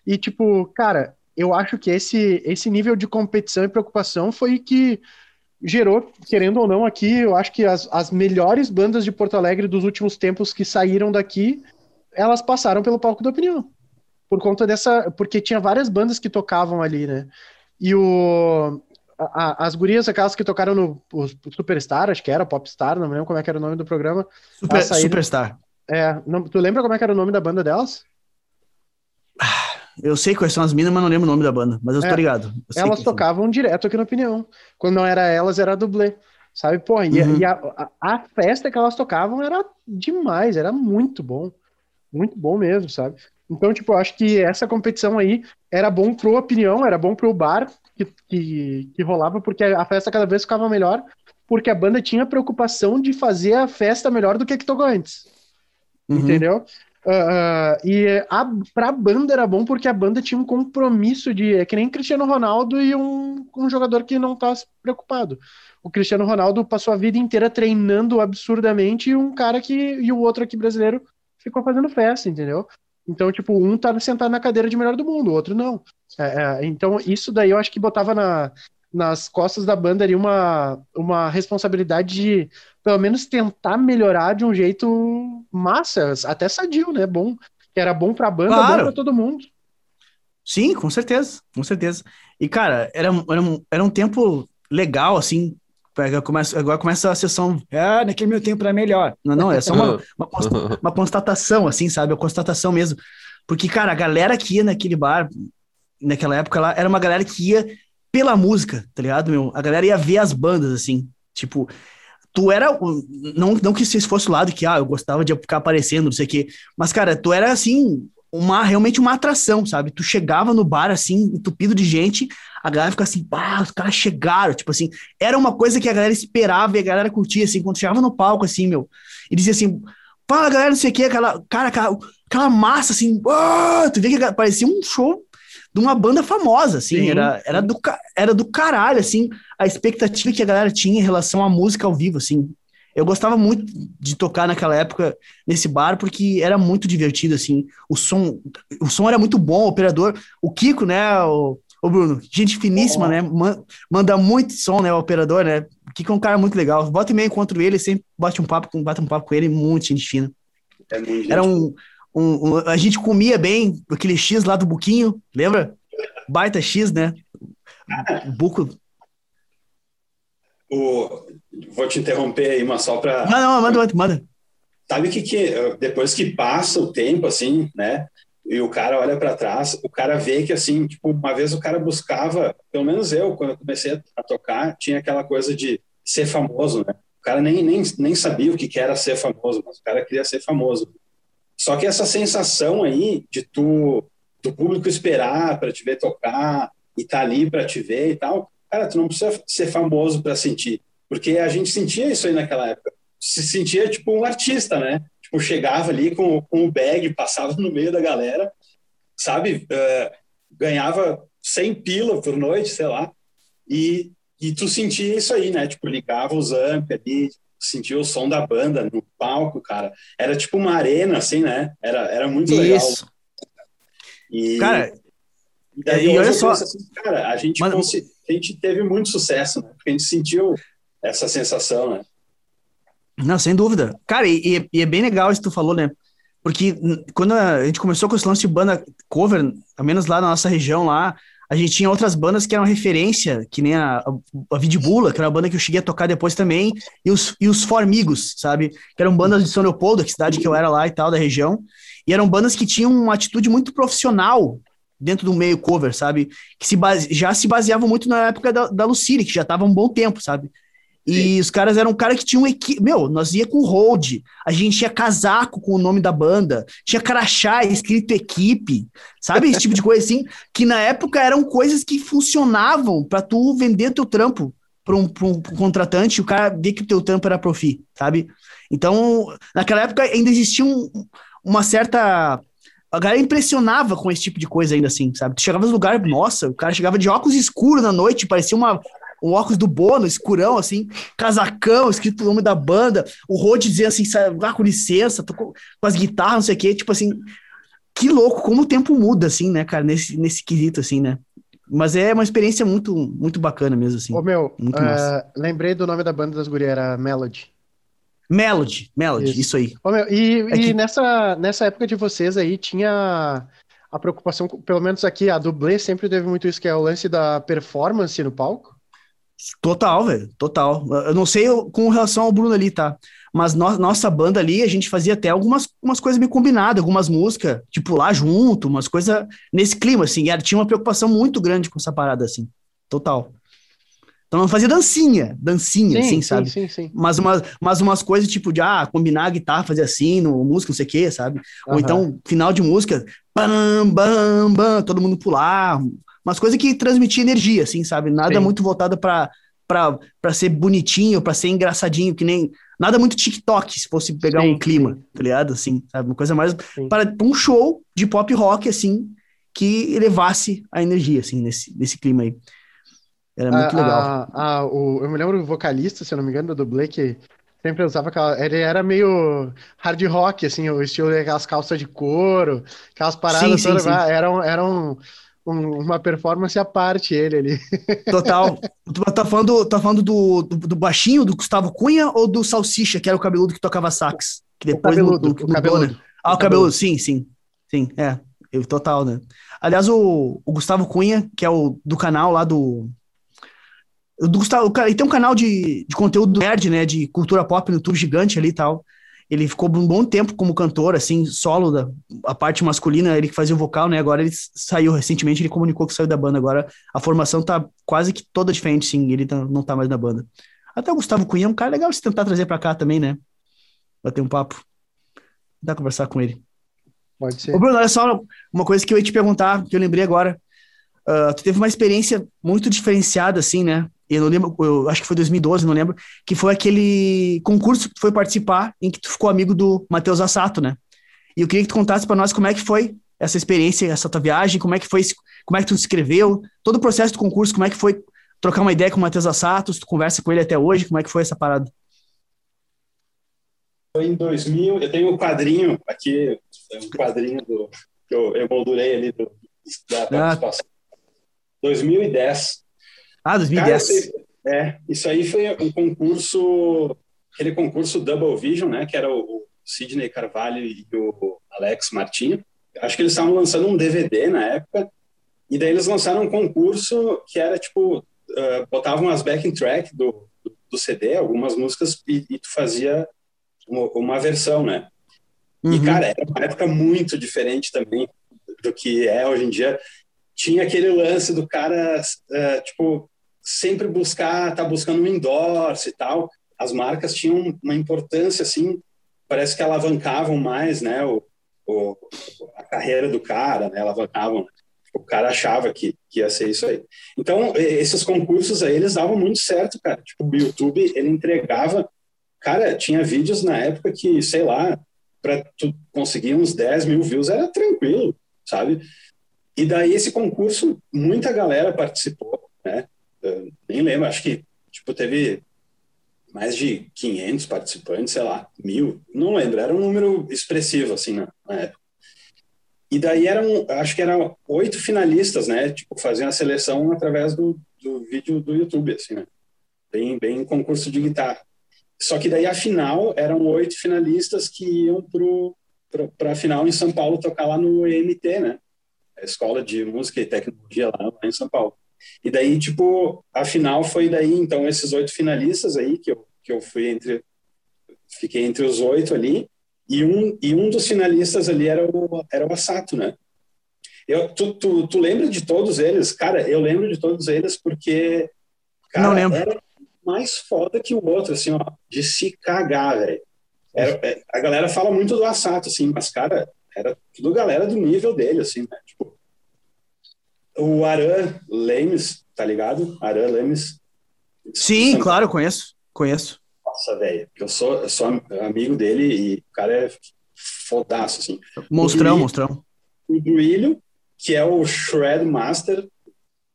E, tipo, cara, eu acho que esse, esse nível de competição e preocupação foi que gerou, querendo ou não, aqui, eu acho que as, as melhores bandas de Porto Alegre dos últimos tempos que saíram daqui, elas passaram pelo palco da opinião. Por conta dessa. Porque tinha várias bandas que tocavam ali, né? E o. A, as gurias, aquelas que tocaram no Superstar, acho que era, Popstar, não me lembro como é que era o nome do programa. Super, saíram, Superstar. É, não, tu lembra como é que era o nome da banda delas? Eu sei quais são as minas, mas não lembro o nome da banda. Mas eu é, tô ligado. Eu elas tocavam são. direto aqui na Opinião. Quando não era elas, era dublê. Sabe, pô, e, uhum. e a, a, a, festa que elas tocavam era demais, era muito bom. Muito bom mesmo, sabe? Então, tipo, eu acho que essa competição aí era bom pro Opinião, era bom pro bar que, que, que rolava, porque a festa cada vez ficava melhor, porque a banda tinha preocupação de fazer a festa melhor do que a que tocou antes. Uhum. Entendeu? Uh, e a, pra banda era bom porque a banda tinha um compromisso de. É que nem Cristiano Ronaldo e um, um jogador que não tá preocupado. O Cristiano Ronaldo passou a vida inteira treinando absurdamente e um cara que. E o outro aqui brasileiro ficou fazendo festa, entendeu? Então, tipo, um tá sentado na cadeira de melhor do mundo, o outro não. É, é, então, isso daí eu acho que botava na, nas costas da banda ali uma, uma responsabilidade de pelo menos tentar melhorar de um jeito massa, até sadio, né? Bom, que era bom pra banda, claro. bom pra todo mundo. Sim, com certeza, com certeza. E, cara, era, era, um, era um tempo legal, assim, Agora começa, agora começa a sessão. Ah, naquele meu tempo era melhor. Não, não, é só uma, uma, uma, constatação, assim, sabe? Uma constatação mesmo. Porque, cara, a galera que ia naquele bar, naquela época lá, era uma galera que ia pela música, tá ligado, meu? A galera ia ver as bandas, assim. Tipo, tu era. Não, não que você fosse o lado que, ah, eu gostava de ficar aparecendo, não sei o quê. Mas, cara, tu era assim, uma realmente uma atração, sabe? Tu chegava no bar, assim, entupido de gente, a galera ficava assim, pá, os caras chegaram. Tipo assim, era uma coisa que a galera esperava e a galera curtia, assim, quando chegava no palco, assim, meu, e dizia assim. Fala, galera, não sei o que, aquela, cara, aquela, aquela massa, assim, tu vê que parecia um show de uma banda famosa, assim, era, era, do, era do caralho, assim, a expectativa que a galera tinha em relação à música ao vivo, assim. Eu gostava muito de tocar naquela época nesse bar, porque era muito divertido, assim, o som, o som era muito bom, o operador, o Kiko, né, o, o Bruno, gente finíssima, oh. né, manda muito som, né, o operador, né, o Kiko é um cara muito legal, volta e meia encontro ele, sempre bate um papo, bate um papo com ele, muito gente fina. É era um, um, um, a gente comia bem aquele X lá do Buquinho, lembra? Baita X, né? O buco. O, vou te interromper aí, mas só para. Não, não, manda, manda, manda. Sabe que, que depois que passa o tempo, assim, né? e o cara olha para trás, o cara vê que assim, tipo, uma vez o cara buscava, pelo menos eu, quando eu comecei a tocar, tinha aquela coisa de ser famoso, né? O cara nem, nem, nem sabia o que era ser famoso, mas o cara queria ser famoso. Só que essa sensação aí de tu do público esperar para te ver tocar e tá ali para te ver e tal, cara, tu não precisa ser famoso para sentir, porque a gente sentia isso aí naquela época. Se sentia tipo um artista, né? tipo, chegava ali com, com o bag, passava no meio da galera, sabe? Uh, ganhava 100 pila por noite, sei lá, e, e tu sentia isso aí, né? Tipo, ligava os amp ali, sentia o som da banda no palco, cara. Era tipo uma arena, assim, né? Era, era muito legal. Isso. E, cara, e, daí, e olha só... Assim, cara, a gente, Mas... a gente teve muito sucesso, né? Porque a gente sentiu essa sensação, né? Não, sem dúvida. Cara, e, e, é bem legal isso que tu falou, né? Porque quando a gente começou com esse lance de banda cover, ao menos lá na nossa região lá, a gente tinha outras bandas que eram referência, que nem a, a Vidibula, que era uma banda que eu cheguei a tocar depois também, e os, e os Formigos, sabe? Que eram bandas de São Leopoldo, que cidade que eu era lá e tal, da região. E eram bandas que tinham uma atitude muito profissional dentro do meio cover, sabe? Que se base, já se baseavam muito na época da, da Lucille, que já estava um bom tempo, sabe? E Sim. os caras eram um cara que tinha um equipe. Meu, nós ia com hold, a gente tinha casaco com o nome da banda, tinha crachá escrito equipe, sabe? Esse tipo de coisa assim, que na época eram coisas que funcionavam para tu vender teu trampo para um, um, contratante o cara ver que o teu trampo era profi, sabe? Então, naquela época ainda existia um, uma certa. A galera impressionava com esse tipo de coisa ainda assim, sabe? Tu chegava no lugar, nossa, o cara chegava de óculos escuros na noite, parecia uma, o óculos do Bono, escurão, assim, casacão, escrito o nome da banda, o Rod dizendo assim, ah, com licença, tô com, com as guitarras, não sei o quê, tipo assim, que louco, como o tempo muda, assim, né, cara, nesse, nesse quesito, assim, né? Mas é uma experiência muito, muito bacana mesmo, assim. Ô, meu, uh, lembrei do nome da banda das gurias, era Melody. Melody, Melody, isso, isso aí. Ô, meu, e, é e que... nessa, nessa época de vocês aí, tinha a preocupação, pelo menos aqui, a dublê sempre teve muito isso, que é o lance da performance no palco? Total, velho, total. Eu não sei com relação ao Bruno ali, tá? Mas no, nossa banda ali, a gente fazia até algumas umas coisas meio combinadas, algumas músicas, tipo lá junto, umas coisas nesse clima, assim. Era, tinha uma preocupação muito grande com essa parada, assim. Total. Então não fazia dancinha, dancinha, sim, assim, sim, sabe? Sim, sim, mas, umas, mas umas coisas tipo de, ah, combinar a guitarra, fazer assim, no música, não sei o quê, sabe? Uhum. Ou então, final de música, bam, bam, bam, todo mundo pular, umas coisas que transmitia energia, assim, sabe? Nada Sim. muito voltado para para ser bonitinho, para ser engraçadinho, que nem nada muito TikTok, se fosse pegar sim, um clima, sim. tá ligado? Assim, sabe? Uma coisa mais para um show de pop rock assim que elevasse a energia assim nesse, nesse clima aí. Era muito a, legal. A, a, o, eu me lembro o vocalista, se eu não me engano, do que sempre usava aquela. Ele era meio hard rock, assim, o estilo daquelas calças de couro, aquelas paradas sim, todas. Eram, eram um, uma performance à parte ele ali. Total. Tu tá falando, tá falando do, do, do, baixinho, do Gustavo Cunha, ou do Salsicha, que era o cabeludo que tocava sax? Que depois o cabeludo, no, no, o cabeludo. Né? Ah, o, o cabeludo, cabeludo, sim, sim. Sim, é. Total, né? Aliás, o, o Gustavo Cunha, que é o do canal lá do. Do Gustavo, ele tem um canal de, de conteúdo nerd, né? De cultura pop no YouTube gigante ali e tal. Ele ficou um bom tempo como cantor, assim, solo da a parte masculina, ele que fazia o vocal, né? Agora ele saiu recentemente, ele comunicou que saiu da banda. Agora a formação tá quase que toda diferente, sim. Ele tá, não tá mais na banda. Até o Gustavo Cunha é um cara legal de se tentar trazer para cá também, né? Bater um papo. Dá conversar com ele. Pode ser. Ô, Bruno, olha só uma coisa que eu ia te perguntar, que eu lembrei agora. Uh, tu teve uma experiência muito diferenciada, assim, né? Eu não lembro, eu acho que foi 2012, não lembro, que foi aquele concurso que tu foi participar em que tu ficou amigo do Matheus Assato, né? E eu queria que tu contasse para nós como é que foi essa experiência, essa tua viagem, como é que foi, como é que tu se inscreveu, todo o processo do concurso, como é que foi trocar uma ideia com o Matheus Assato, se tu conversa com ele até hoje, como é que foi essa parada? Foi em 2000, eu tenho um quadrinho aqui, um quadrinho do, que eu emoldurei ali do, da ah. participação. Ah. 2010, ah, 2010. Cara, é, isso aí foi um concurso, aquele concurso Double Vision, né? Que era o, Sidney Carvalho e o Alex Martinho. Acho que eles estavam lançando um DVD na época. E daí eles lançaram um concurso que era tipo, uh, botavam as backing track do, do, do, CD, algumas músicas, e, e tu fazia uma, uma versão, né? Uhum. E, cara, era uma época muito diferente também do que é hoje em dia, tinha aquele lance do cara, uh, tipo, sempre buscar, tá buscando um endorse e tal. As marcas tinham uma importância, assim, parece que alavancavam mais, né, o, o a carreira do cara, né, alavancavam. O cara achava que, que ia ser isso aí. Então, esses concursos aí, eles davam muito certo, cara. Tipo, o YouTube, ele entregava... Cara, tinha vídeos na época que, sei lá, para tu conseguir uns 10 mil views era tranquilo, sabe? E daí esse concurso, muita galera participou, né? Nem lembro, acho que tipo teve mais de 500 participantes, sei lá, mil, não lembro, era um número expressivo assim na época. E daí eram, acho que eram oito finalistas, né? Tipo, faziam a seleção através do, do vídeo do YouTube, assim, né? Bem, bem concurso de guitarra. Só que daí a final eram oito finalistas que iam para a final em São Paulo tocar lá no EMT, né? A Escola de Música e Tecnologia lá, lá em São Paulo. E daí, tipo, a final foi daí, então, esses oito finalistas aí, que eu, que eu fui entre. Fiquei entre os oito ali, e um, e um dos finalistas ali era o, era o Assato, né? Eu, tu, tu, tu lembra de todos eles? Cara, eu lembro de todos eles porque. Cara, Não lembro. Era, mais foda que o outro, assim, ó, de se cagar, velho. É, a galera fala muito do Assato, assim, mas, cara, era tudo galera do nível dele, assim, né? Tipo, o Aran Lemes, tá ligado? Aran Lemes. Sim, claro, conheço, conheço. Nossa, velho, eu sou, eu sou amigo dele e o cara é fodaço, assim. Monstrão, o monstrão. O Duílio, que é o Shred Master,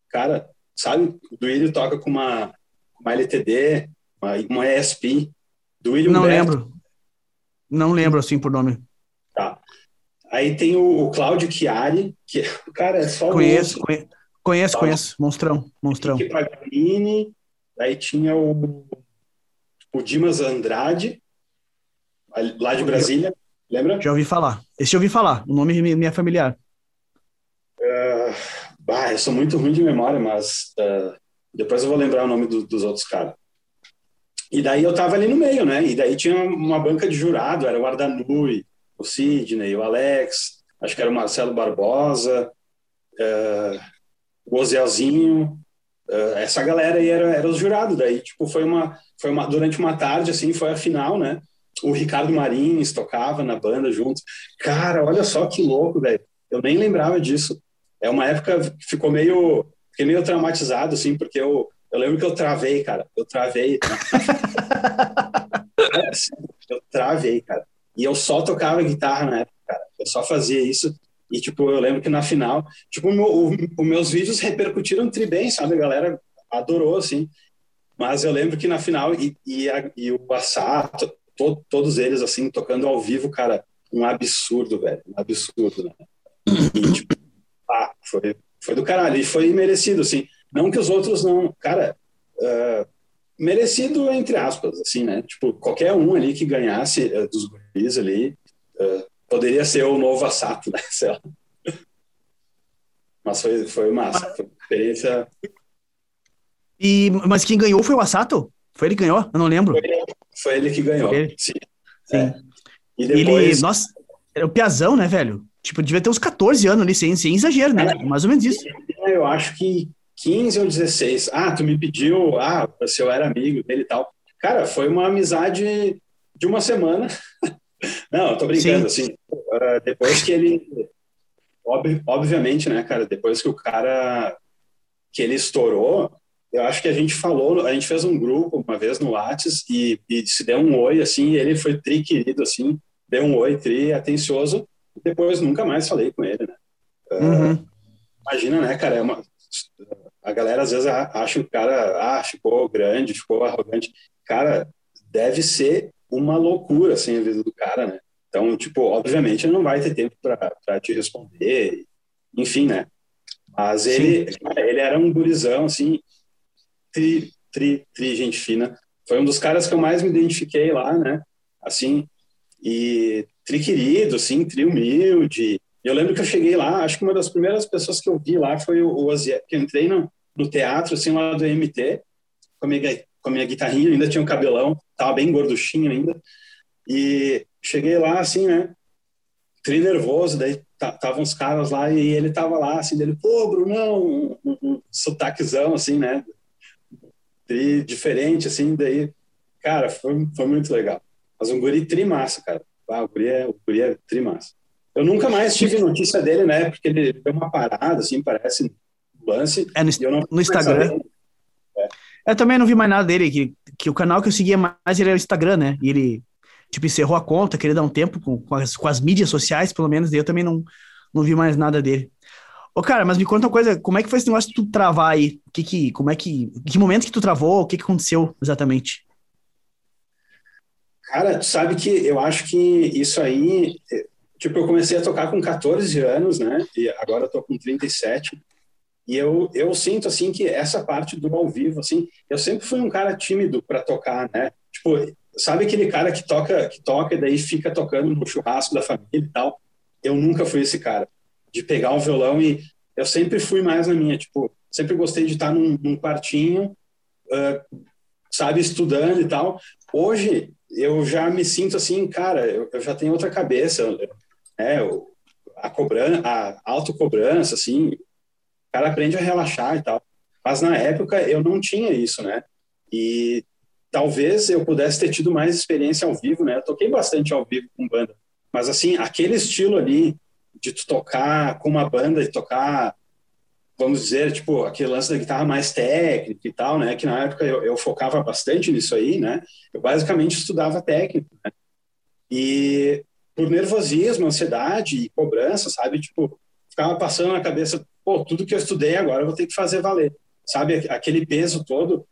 cara, sabe? O Duílio toca com uma uma LTD, uma, uma ESP, William Não lembro. Não lembro, assim, por nome. Tá. Aí tem o, o Cláudio Chiari, que, cara, é só Conheço, conhe, conheço, tá. conheço. Monstrão, monstrão. Paganini, aí tinha o, o Dimas Andrade, lá de Brasília, lembra? Já ouvi falar. Esse eu ouvi falar, o nome me é familiar. Uh, bah, eu sou muito ruim de memória, mas uh, depois eu vou lembrar o nome do, dos outros caras. E daí eu tava ali no meio, né? E daí tinha uma banca de jurado, era o Ardanui, o Sidney, o Alex, acho que era o Marcelo Barbosa, uh, o Ozelzinho, uh, essa galera aí era, era os jurados. Daí, tipo, foi uma, foi uma, durante uma tarde, assim, foi a final, né? O Ricardo Marins tocava na banda junto. Cara, olha só que louco, velho. Eu nem lembrava disso. É uma época que ficou meio fiquei meio traumatizado, assim, porque eu, eu lembro que eu travei, cara. Eu travei. é, assim, eu travei, cara. E eu só tocava guitarra na época, cara. Eu só fazia isso. E, tipo, eu lembro que na final, tipo, os meus vídeos repercutiram tri bem, sabe? A galera adorou, assim. Mas eu lembro que na final, e, e, a, e o Assato, to, todos eles, assim, tocando ao vivo, cara, um absurdo, velho. Um absurdo, né? E, tipo, ah, foi, foi do caralho. E foi merecido, assim. Não que os outros não. Cara, uh, merecido entre aspas, assim, né? Tipo, qualquer um ali que ganhasse uh, dos guris ali uh, poderia ser o novo Assato, né? Sei lá. Mas foi, foi massa. Foi uma experiência. E, mas quem ganhou foi o Assato? Foi ele que ganhou? Eu não lembro. Foi, foi ele que ganhou. Ele. Sim. Sim. É. E depois... Ele, nossa, era o Piazão, né, velho? Tipo, devia ter uns 14 anos ali, sem, sem exagero, né? Mais ou menos isso. Eu acho que 15 ou 16. Ah, tu me pediu, ah, se eu era amigo dele e tal. Cara, foi uma amizade de uma semana. Não, eu tô brincando, Sim. assim. Uh, depois que ele. Ob, obviamente, né, cara, depois que o cara. que ele estourou, eu acho que a gente falou, a gente fez um grupo uma vez no Whats e, e se deu um oi, assim, e ele foi tri querido, assim, deu um oi, tri atencioso. Depois nunca mais falei com ele, né? Uhum. imagina, né, cara? É uma, a galera às vezes acha que o cara ah, ficou grande, ficou arrogante. Cara, deve ser uma loucura assim a vida do cara, né? Então, tipo, obviamente ele não vai ter tempo para te responder, enfim, né? Mas ele, cara, ele era um gurizão, assim, tri, tri, tri, gente fina. Foi um dos caras que eu mais me identifiquei lá, né? Assim, e tri querido, assim, tri humilde. Eu lembro que eu cheguei lá, acho que uma das primeiras pessoas que eu vi lá foi o, o que eu entrei no, no teatro, assim, lá do MT, com a, minha, com a minha guitarrinha, ainda tinha um cabelão, tava bem gorduchinho ainda. E cheguei lá, assim, né? tri nervoso, daí estavam uns caras lá e ele tava lá, assim, dele, pô, Brunão, um, um, um sotaquezão, assim, né? Tri diferente, assim, daí, cara, foi, foi muito legal. Mas um guri trimassa, cara. Ah, o guri é, o guri é trimassa. Eu nunca mais tive notícia dele, né? Porque ele deu uma parada, assim, parece um lance. É no, no Instagram. É. Eu também não vi mais nada dele, que, que o canal que eu seguia mais era o Instagram, né? E ele, tipo, encerrou a conta, queria dar um tempo com, com, as, com as mídias sociais, pelo menos, daí eu também não, não vi mais nada dele. Ô, cara, mas me conta uma coisa, como é que foi esse negócio de tu travar aí? Que que, como é que, que momento que tu travou? O que que aconteceu exatamente? Cara, tu sabe que eu acho que isso aí, tipo, eu comecei a tocar com 14 anos, né? E agora eu tô com 37. E eu, eu sinto, assim, que essa parte do ao vivo, assim, eu sempre fui um cara tímido para tocar, né? Tipo, sabe aquele cara que toca, que toca e daí fica tocando no churrasco da família e tal? Eu nunca fui esse cara. De pegar um violão e... Eu sempre fui mais na minha, tipo, sempre gostei de estar num, num quartinho, uh, sabe, estudando e tal. Hoje, eu já me sinto assim, cara, eu, eu já tenho outra cabeça, né? A cobrança, a autocobrança, assim, o cara aprende a relaxar e tal. Mas na época eu não tinha isso, né? E talvez eu pudesse ter tido mais experiência ao vivo, né? Eu toquei bastante ao vivo com banda, mas assim, aquele estilo ali de tu tocar com uma banda e tocar vamos dizer, tipo, aquele lance da guitarra mais técnica e tal, né? Que na época eu, eu focava bastante nisso aí, né? Eu basicamente estudava técnica, né? E por nervosismo, ansiedade e cobrança, sabe? Tipo, ficava passando na cabeça, pô, tudo que eu estudei agora eu vou ter que fazer valer, sabe? Aquele peso todo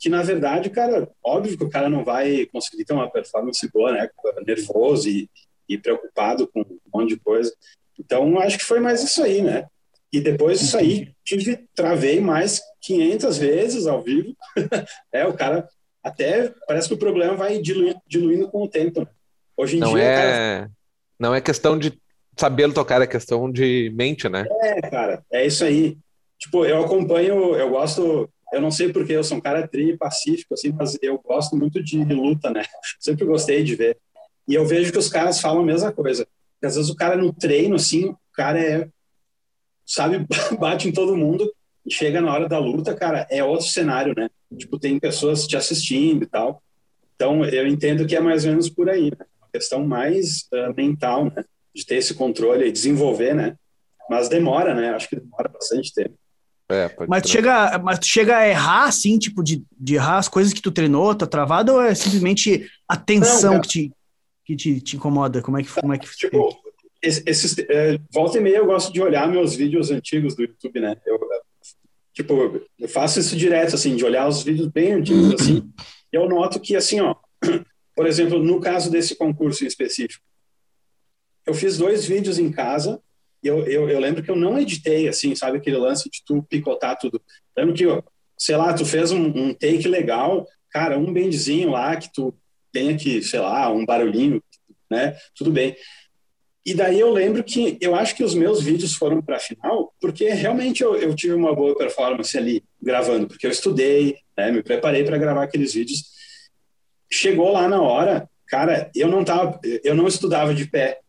que na verdade, cara, óbvio que o cara não vai conseguir ter uma performance boa, né? Nervoso e, e preocupado com um monte de coisa. Então, acho que foi mais isso aí, né? E depois disso aí, tive, travei mais 500 vezes ao vivo. é, o cara até parece que o problema vai diluindo, diluindo com o tempo. Né? Hoje em não dia. É, cara... Não é questão de saber tocar, é questão de mente, né? É, cara, é isso aí. Tipo, eu acompanho, eu gosto. Eu não sei porque eu sou um cara tri pacífico, assim, mas eu gosto muito de luta, né? Sempre gostei de ver. E eu vejo que os caras falam a mesma coisa. Porque às vezes o cara no treino, assim, o cara é sabe, bate em todo mundo e chega na hora da luta, cara, é outro cenário, né? Tipo, tem pessoas te assistindo e tal. Então, eu entendo que é mais ou menos por aí, né? Questão mais uh, mental, né? De ter esse controle e desenvolver, né? Mas demora, né? Acho que demora bastante tempo. É, mas, tu chega, mas tu chega a errar, assim, tipo, de, de errar as coisas que tu treinou, tá travado, ou é simplesmente a tensão Não, que, te, que te, te incomoda? Como é que, como é que... Tipo, esses, é, volta e meia eu gosto de olhar meus vídeos antigos do YouTube, né? Eu, tipo, eu faço isso direto, assim, de olhar os vídeos bem antigos, assim, e eu noto que, assim, ó, por exemplo, no caso desse concurso em específico, eu fiz dois vídeos em casa, e eu, eu, eu lembro que eu não editei, assim, sabe, aquele lance de tu picotar tudo. Lembro que, sei lá, tu fez um, um take legal, cara, um bendezinho lá que tu tenha que, sei lá, um barulhinho, né? Tudo bem. E daí eu lembro que eu acho que os meus vídeos foram para a final, porque realmente eu, eu, tive uma boa performance ali gravando, porque eu estudei, né, me preparei para gravar aqueles vídeos. Chegou lá na hora, cara, eu não tava, eu não estudava de pé,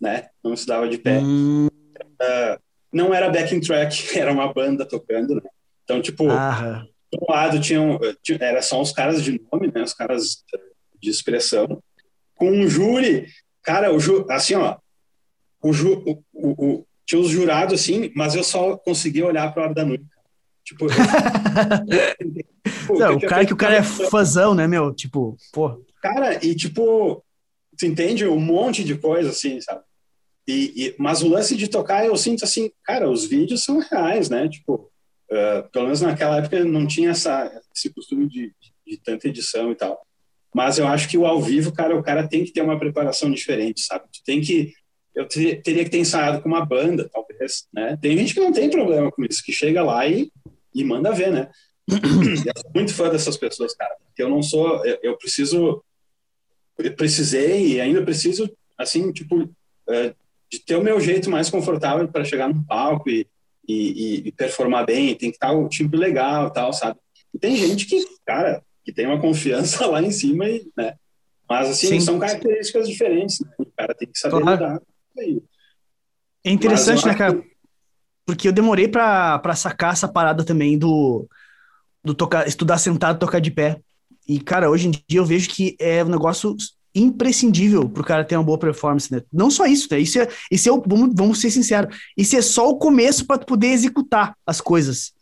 né? Não estudava de pé. Hum. Uh, não era backing track, era uma banda tocando, né? Então, tipo, ah. do lado tinham, tinha, era só os caras de nome, né? Os caras de expressão. Com um júri, cara, o ju, assim, ó, o, ju, o, o, o, tinha os jurados assim, mas eu só conseguia olhar para a hora da Tipo, Não, o cara que o cara é fãzão, né, meu? Tipo, pô. Cara, e tipo, tu entende um monte de coisa assim, sabe? E, e, mas o lance de tocar, eu sinto assim, cara, os vídeos são reais, né? Tipo, uh, pelo menos naquela época não tinha essa, esse costume de, de, de, tanta edição e tal. Mas eu acho que o ao vivo, cara, o cara tem que ter uma preparação diferente, sabe? Tu tem que eu teria que ter ensaiado com uma banda, talvez, né? Tem gente que não tem problema com isso, que chega lá e, e manda ver, né? eu sou muito fã dessas pessoas, cara. Porque eu não sou, eu, eu preciso, eu precisei e ainda preciso, assim, tipo, é, de ter o meu jeito mais confortável para chegar no palco e, e, e, performar bem. Tem que estar o timbre legal, tal, sabe? E tem gente que, cara, que tem uma confiança lá em cima e, né? Mas assim, Sim. são características diferentes, né? O cara tem que saber claro. lidar. aí. É interessante, Mas né, cara? Porque eu demorei pra, pra sacar essa parada também do, do tocar, estudar sentado, tocar de pé. E, cara, hoje em dia eu vejo que é um negócio imprescindível pro cara ter uma boa performance, né? Não só isso, né? Isso é, isso é o, vamos, vamos ser sinceros, isso é só o começo para tu poder executar as coisas.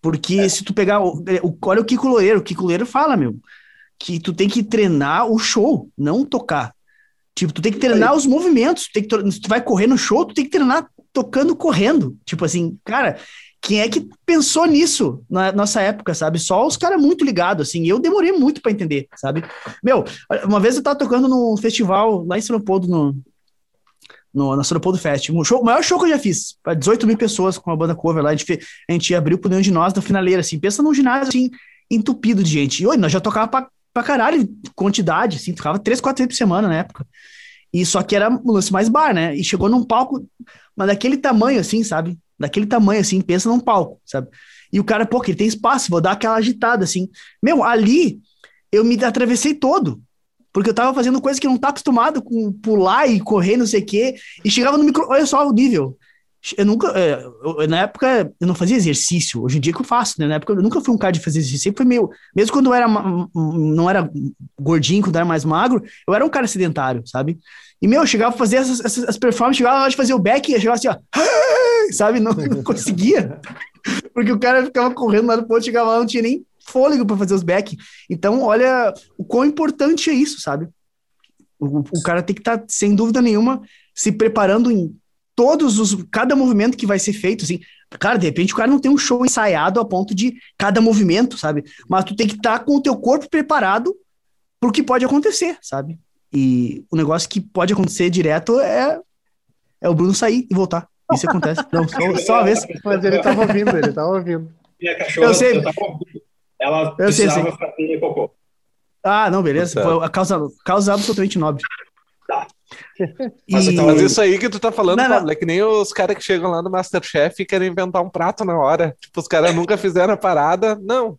Porque se tu pegar, o, o- olha o Kiko Loureiro, o Kiko Loureiro fala, meu, que tu tem que treinar o show, não tocar. Tipo, tu tem que treinar os movimentos, tu tem que, tu vai correr no show, tu tem que treinar tocando, correndo. Tipo assim, cara, quem é que pensou nisso na nossa época, sabe? Só os caras muito ligados, assim. Eu demorei muito pra entender, sabe? Meu, uma vez eu tava tocando num festival lá em São no, no, na São Leopoldo Fest. Um show, o maior show que eu já fiz. Pra 18 mil pessoas com a banda cover lá. A gente, a gente abriu pro Nenhum de Nós na finaleira, assim. Pensa num ginásio, assim, entupido de gente. E oi, nós já tocava pra, pra caralho, quantidade, assim. Tocava três, quatro vezes por semana na época. E só que era um lance mais bar, né? E chegou num palco, mas daquele tamanho, assim, sabe? Daquele tamanho, assim, pensa num palco, sabe? E o cara, pô, que ele tem espaço, vou dar aquela agitada, assim. Meu, ali eu me atravessei todo. Porque eu tava fazendo coisa que eu não tá acostumado com pular e correr, não sei o quê. E chegava no micro. Olha só o nível. Eu nunca. é, eu- na época, eu não fazia exercício. Hoje em dia que eu faço, né? Na época eu nunca fui um cara de fazer exercício. Sempre foi meio. Mesmo quando eu era. Não era gordinho, quando eu era mais magro, eu era um cara sedentário, sabe? E, meu, eu chegava a fazer essas, essas as performances, chegava hora de fazer o back, eu chegava assim, ó. Sabe? Não, não conseguia. Porque o cara ficava correndo lá do ponto, chegava lá, não tinha nem fôlego para fazer os back. Então, olha o quão importante é isso, sabe? O, o cara tem que estar, sem dúvida nenhuma, se preparando em todos os. cada movimento que vai ser feito, assim. Cara, de repente o cara não tem um show ensaiado a ponto de cada movimento, sabe? Mas tu tem que estar com o teu corpo preparado pro que pode acontecer, sabe? E o negócio que pode acontecer direto é, é o Bruno sair e voltar. Isso acontece. Não, só, só uma vez. Mas ele tava ouvindo, ele tava ouvindo. Minha cachorra, Eu sei. ela Eu sei, precisava fazer cocô. Ah, não, beleza. Tá. Foi a causa, causa absolutamente nobre. Tá. Mas, E- mas isso aí que tu tá falando, Não, não. Pablo, é que nem os caras que chegam lá no Masterchef e querem inventar um prato na hora. Tipo, os caras nunca fizeram a parada. Não.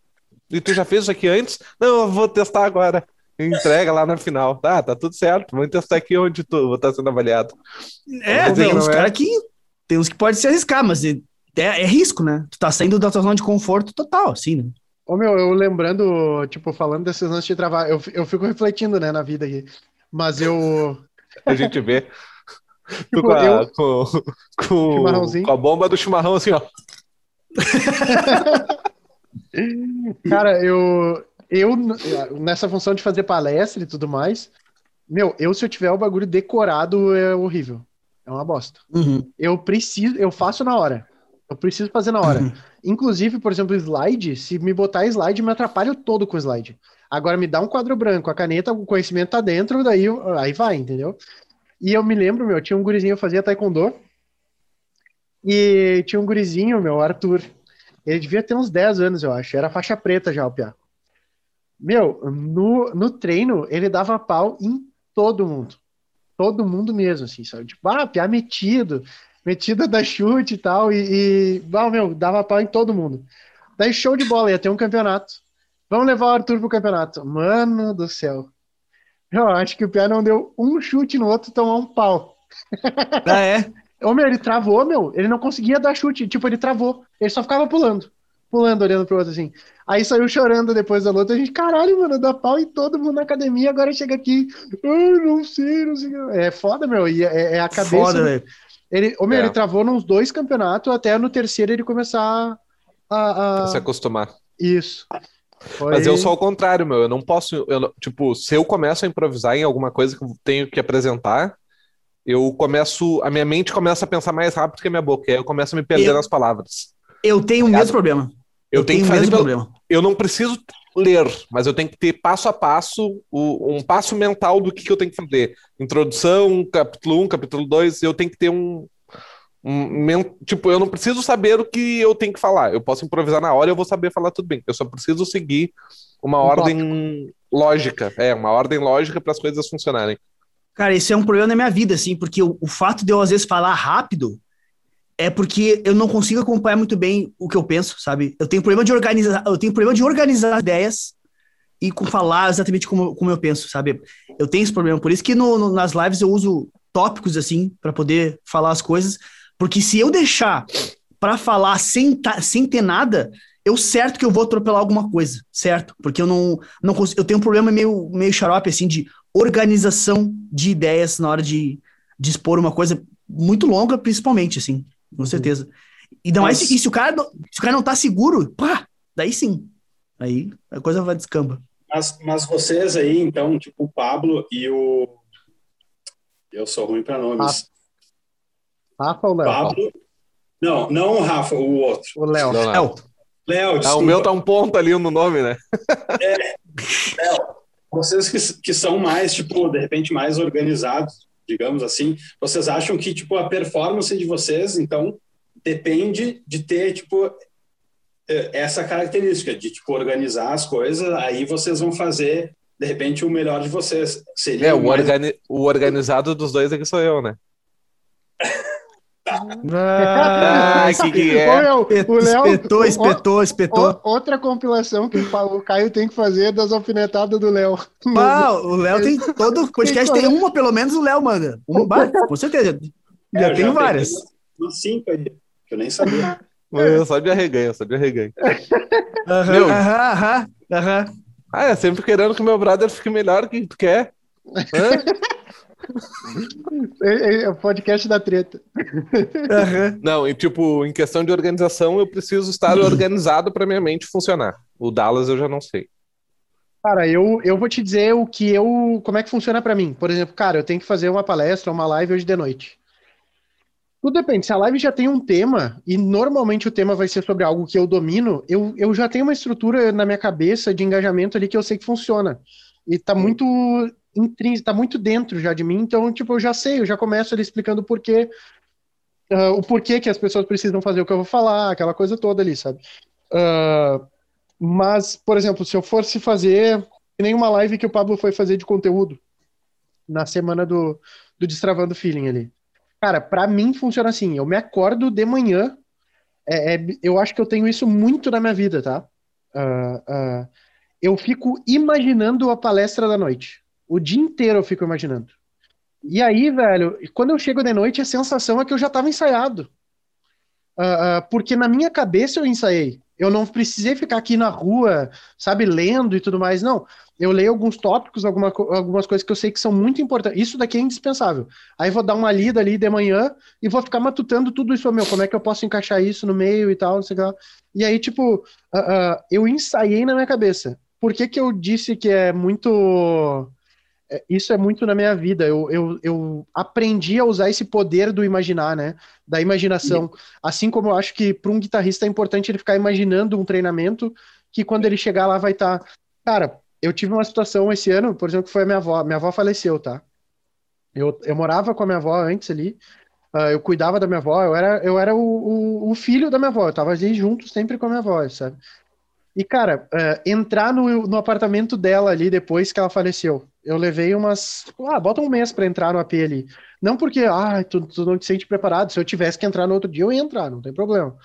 E tu já fez isso aqui antes? Não, eu vou testar agora. Entrega lá na final. Tá, tá tudo certo. Vamos testar aqui onde tu vou estar sendo avaliado. É, tem uns não é? caras que. Tem uns que pode se arriscar, mas é, é risco, né? Tu tá saindo da tua zona de conforto total, assim, né? Ô, meu, eu lembrando, tipo, falando desses lances de travar, eu, eu fico refletindo, né, na vida aqui. Mas eu. A gente vê. Tipo, com, a, eu- com, com, com a bomba do chimarrão assim, ó. Cara, eu, eu, nessa função de fazer palestra e tudo mais, meu, eu se eu tiver o bagulho decorado é horrível. É uma bosta. Uhum. Eu preciso, eu faço na hora. Eu preciso fazer na hora. Inclusive, por exemplo, slide, se me botar slide, me atrapalho todo com slide. Agora me dá um quadro branco, a caneta, o conhecimento tá dentro, daí aí vai, entendeu? E eu me lembro, meu, tinha um gurizinho, eu fazia taekwondo, e tinha um gurizinho, meu, Arthur. Ele devia ter uns 10 anos, eu acho. Era faixa preta já, o piá. Meu, no, no treino, ele dava pau em todo mundo. Todo mundo mesmo, assim, sabe? Tipo, ah, piá metido, metido da chute e tal, e, e ah, meu, dava pau em todo mundo. Daí, show de bola, ia ter um campeonato. Vamos levar o Arthur pro campeonato. Mano do céu. Eu acho que o piá não deu um chute no outro, tomou um pau. Ah, é? Ô, meu, ele travou, meu. Ele não conseguia dar chute. Tipo, ele travou. Ele só ficava pulando. Pulando, olhando pro outro, assim. Aí saiu chorando depois da luta. A gente, caralho, mano, dá pau em todo mundo na academia. Agora chega aqui. Ai, não sei, não sei. É foda, meu. E é, é a cabeça. Foda, velho. Ele, meu, É. ele travou nos dois campeonatos até no terceiro ele começar a. A- se acostumar. Isso. Foi- Mas eu sou ao contrário, meu. Eu não posso. eu não- tipo, se eu começo a improvisar em alguma coisa que eu tenho que apresentar, eu começo. A minha mente começa a pensar mais rápido que a minha boca. E aí eu começo a me perder Eu- nas palavras. Eu tenho o mesmo problema. Eu, tenho que o mesmo pelo- problema. Eu não preciso ler, mas eu tenho que ter passo a passo o- um passo mental do que, que eu tenho que fazer. Introdução, capítulo 1, capítulo 2, eu tenho que ter um. um tipo, eu não preciso saber o que eu tenho que falar. Eu posso improvisar na hora e eu vou saber falar tudo bem. Eu só preciso seguir uma Um ordem lógica. É, uma ordem lógica para as coisas funcionarem. Cara, isso é um problema na minha vida, assim, porque o, o fato de eu às vezes falar rápido é porque eu não consigo acompanhar muito bem o que eu penso, sabe? Eu tenho problema de organizar, eu tenho problema de organizar ideias e com falar exatamente como, como eu penso, sabe? Eu tenho esse problema, por isso que no- no- nas lives eu uso tópicos assim para poder falar as coisas, porque se eu deixar para falar sem, ta, sem ter nada, eu certo que eu vou atropelar alguma coisa, certo? Porque eu não, não consigo, eu tenho um problema meio, meio xarope, assim, de organização de ideias na hora de, de expor uma coisa muito longa, principalmente, assim, com uhum. certeza. E, não Mas... e se, o cara não, se o cara não tá seguro, pá, daí sim. Aí a coisa vai descamba. Mas, mas vocês aí, então, tipo o Pablo e o. Eu sou ruim para nomes. Rafa ou Léo? Pablo. Não, não o Rafa, o outro. O Léo. Léo. Léo, ah, o meu tá um ponto ali no nome, né? É, Léo, vocês que, que são mais, tipo, de repente, mais organizados, digamos assim, vocês acham que, tipo, a performance de vocês, então, depende de ter, tipo, é, essa característica de, tipo, organizar as coisas, aí vocês vão fazer, de repente, o melhor de vocês. Seria é, o, mais... organi o organizado dos dois é que sou eu, né? Ah, que que é? o Léo, espetou, espetou, espetou. outra compilação que o Caio tem que fazer das alfinetadas do Léo. Ah, o Léo tem todo podcast, tem uma pelo menos o Léo manda. Uma, com certeza. É, já tenho várias. Umas cinco aí, que eu nem sabia. Eu só de arreganho, só de arreganho. Aham, aham, aham. Ah, é sempre querendo que meu brother fique melhor que tu quer. É, é, é, o podcast da treta. Uhum. Não, e tipo, em questão de organização, eu preciso estar organizado para minha mente funcionar. O Dallas eu já não sei. Cara, eu, eu vou te dizer o que eu. Como é que funciona para mim. Por exemplo, cara, eu tenho que fazer uma palestra, uma live hoje de noite. Tudo depende. Se a live já tem um tema, e normalmente o tema vai ser sobre algo que eu domino, eu, eu já tenho uma estrutura na minha cabeça de engajamento ali que eu sei que funciona. E tá muito intrínseco, tá muito dentro já de mim, então, tipo, eu já sei, eu já começo explicando o porquê, uh, o porquê que as pessoas precisam fazer o que eu vou falar, aquela coisa toda ali, sabe? Uh, mas, por exemplo, se eu fosse fazer nem uma live que o Pablo foi fazer de conteúdo na semana do, do Destravando Feeling ali. Cara, para mim funciona assim, eu me acordo de manhã, é, é, eu acho que eu tenho isso muito na minha vida, tá? Uh, eu fico imaginando a palestra da noite. O dia inteiro eu fico imaginando. E aí, velho, quando eu chego de noite, a sensação é que eu já estava ensaiado. Uh, uh, porque na minha cabeça eu ensaiei. Eu não precisei ficar aqui na rua, sabe, lendo e tudo mais. Não. Eu leio alguns tópicos, alguma, algumas coisas que eu sei que são muito importantes. Isso daqui é indispensável. Aí vou dar uma lida ali de manhã e vou ficar matutando tudo isso, meu, como é que eu posso encaixar isso no meio e tal, não sei o que lá. E aí, tipo, uh, eu ensaiei na minha cabeça. Por que, que eu disse que é muito isso é muito na minha vida. Eu, eu, eu aprendi a usar esse poder do imaginar, né? Da imaginação. Assim como eu acho que para um guitarrista é importante ele ficar imaginando um treinamento que quando ele chegar lá vai estar. Tá... Cara, eu tive uma situação esse ano, por exemplo, que foi a minha avó. Minha avó faleceu, tá? Eu, eu morava com a minha avó antes ali. Uh, eu cuidava da minha avó, eu era, eu era o, o, o, filho da minha avó, eu tava ali junto sempre com a minha avó, sabe? E, cara, uh, entrar no, no apartamento dela ali depois que ela faleceu, eu levei umas. Ah, bota um mês para entrar no AP ali. Não porque, ah, tu, tu, não te sente preparado. Se eu tivesse que entrar no outro dia, eu ia entrar, não tem problema.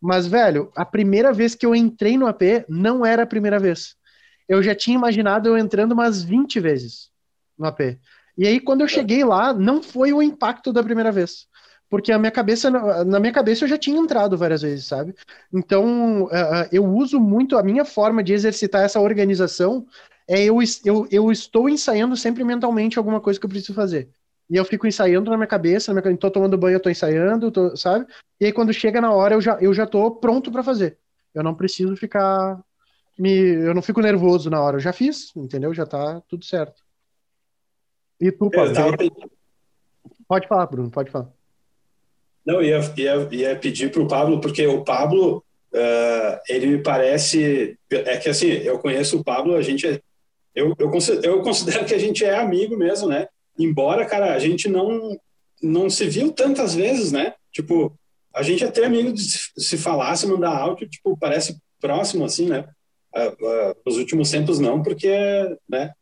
Mas, velho, a primeira vez que eu entrei no AP não era a primeira vez. Eu já tinha imaginado eu entrando umas 20 vezes no AP. E aí, quando eu cheguei lá, não foi o impacto da primeira vez. Porque a minha cabeça, na minha cabeça, eu já tinha entrado várias vezes, sabe? Então, eu uso muito a minha forma de exercitar essa organização é eu, eu, eu estou ensaiando sempre mentalmente alguma coisa que eu preciso fazer. E eu fico ensaiando na minha cabeça, na minha, tô tomando banho, eu tô ensaiando, tô, sabe? E aí quando chega na hora, eu já, eu já tô pronto para fazer. Eu não preciso ficar me, eu não fico nervoso na hora, eu já fiz, entendeu? Já tá tudo certo. E tu, Paulo? Tava... Pode falar, Bruno, pode falar. Não, ia, ia, ia pedir para o Pablo, porque o Pablo, uh, ele me parece. É que assim, eu conheço o Pablo, a gente é eu, eu, considero, eu considero que a gente é amigo mesmo, né? Embora, cara, a gente não, não se viu tantas vezes, né? Tipo, a gente é até amigo de se falar, se mandar áudio, tipo, parece próximo, assim, né? Uh, uh, nos últimos tempos não, porque, né?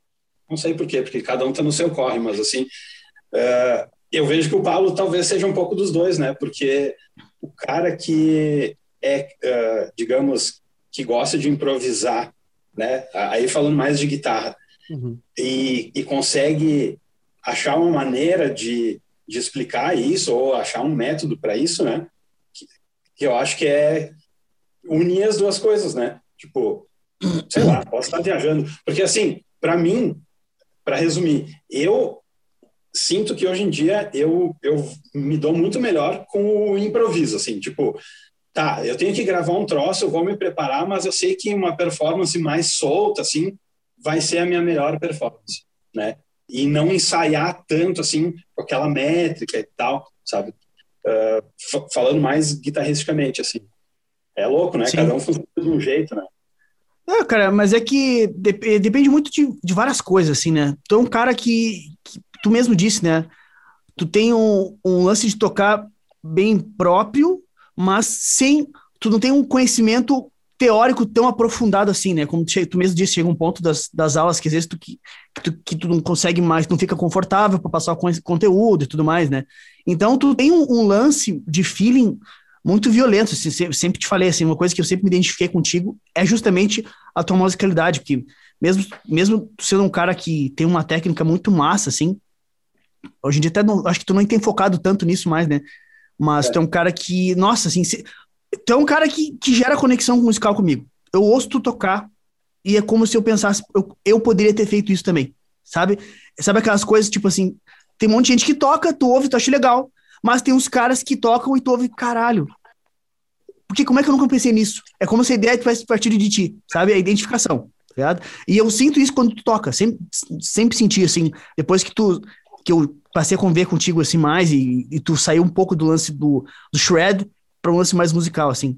Não sei por quê, porque cada um tá no seu corre, mas assim, uh, eu vejo que o Paulo talvez seja um pouco dos dois, né? Porque o cara que é, digamos, que gosta de improvisar né? Aí falando mais de guitarra. Uhum. E, e consegue achar uma maneira de, de explicar isso ou achar um método para isso, né? Que, que, eu acho que é unir as duas coisas, né? Tipo, sei lá, posso estar viajando. Porque, assim, para mim, para resumir, eu sinto que hoje em dia eu, eu me dou muito melhor com o improviso, assim, tipo, tá, eu tenho que gravar um troço, eu vou me preparar, mas eu sei que uma performance mais solta, assim, vai ser a minha melhor performance, né? E não ensaiar tanto, assim, com aquela métrica e tal, sabe? Uh, falando mais guitarristicamente, assim. É louco, né? Sim. Cada um funciona de um jeito, né? É, cara, mas é que depende muito de, de várias coisas, assim, né? Tu é um cara que, que tu mesmo disse, né? Tu tem um, um lance de tocar bem próprio, mas sem. Tu não tem um conhecimento teórico tão aprofundado assim, né? Como tu, mesmo disse, chega um ponto das, das aulas que às vezes tu, que, tu, que tu não consegue mais, não fica confortável para passar o conteúdo e tudo mais, né? Então tu tem um, um lance de feeling muito violento, assim, sempre te falei, assim, uma coisa que eu sempre me identifiquei contigo é justamente a tua musicalidade, porque mesmo, mesmo sendo um cara que tem uma técnica muito massa, assim, Hoje em dia até não, acho que tu não tem focado tanto nisso mais, né? Mas é. tu é um cara que, nossa, assim, se, tu é um cara que, que gera conexão musical comigo. Eu ouço tu tocar e é como se eu pensasse, eu, eu poderia ter feito isso também, sabe? Sabe aquelas coisas, tipo assim, tem um monte de gente que toca, tu ouve, tu acha legal, mas tem uns caras que tocam e tu ouve, caralho. Porque como é que eu nunca pensei nisso? É como se a ideia tivesse partido de ti, sabe? A identificação, tá ligado? E eu sinto isso quando tu toca, sempre, sempre senti, assim, depois que tu que eu passei a conviver contigo assim mais e, e tu saiu um pouco do lance do, do shred para um lance mais musical assim.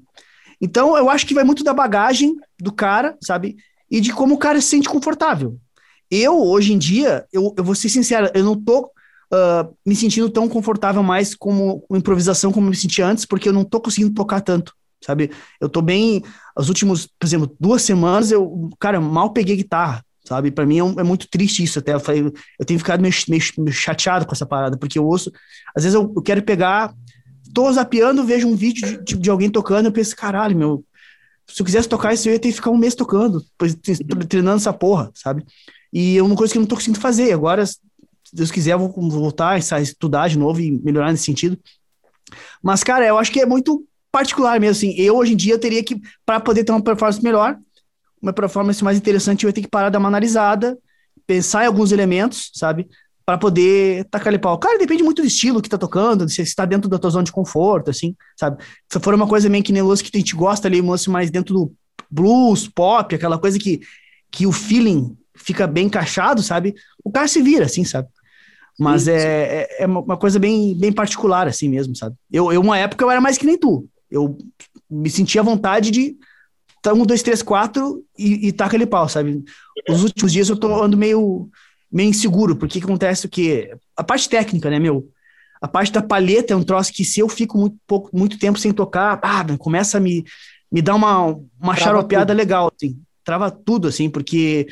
Então eu acho que vai muito da bagagem do cara, sabe? E de como o cara se sente confortável. Eu hoje em dia, eu, eu vou ser sincero, eu não tô uh, me sentindo tão confortável mais como com improvisação como eu me sentia antes, porque eu não tô conseguindo tocar tanto, sabe? Eu tô bem, os últimos, por exemplo, duas semanas eu, cara, mal peguei guitarra, sabe? Para mim é, um, é, muito triste isso até. Eu, falei, eu tenho ficado meio, meio, meio, chateado com essa parada, porque eu ouço. Às vezes eu, eu quero pegar, tô zapeando, vejo um vídeo de, de, alguém tocando, eu penso, caralho, meu. Se eu quisesse tocar isso, eu ia ter que ficar um mês tocando, treinando essa porra, sabe? E é uma coisa que eu não tô conseguindo fazer. Agora, se Deus quiser, eu vou voltar a estudar de novo e melhorar nesse sentido. Mas, cara, eu acho que é muito particular mesmo, assim. Eu, hoje em dia, teria que, para poder ter uma performance melhor, uma performance mais interessante, eu ia ter que parar, dar uma analisada, pensar em alguns elementos, sabe? Para poder tacar ali pau. Cara, depende muito do estilo que tá tocando, se está dentro da tua zona de conforto, assim, sabe? Se for uma coisa meio que nem lance que a gente gosta ali, um lance mais dentro do blues, pop, aquela coisa que, que o feeling fica bem encaixado, sabe? O cara se vira, assim, sabe? Mas é, é, é, uma coisa bem, bem particular, assim mesmo, sabe? Eu, eu, uma época, eu era mais que nem tu. Eu me sentia à vontade de tá um, dois, três, quatro e, e taca ele pau, sabe? Os últimos dias eu tô andando meio, meio inseguro, porque acontece o quê? A parte técnica, né, meu? A parte da palheta é um troço que se eu fico muito, pouco, muito tempo sem tocar, ah, começa a me, me dar uma, uma xaropeada tudo. legal, assim. Trava tudo, assim, porque,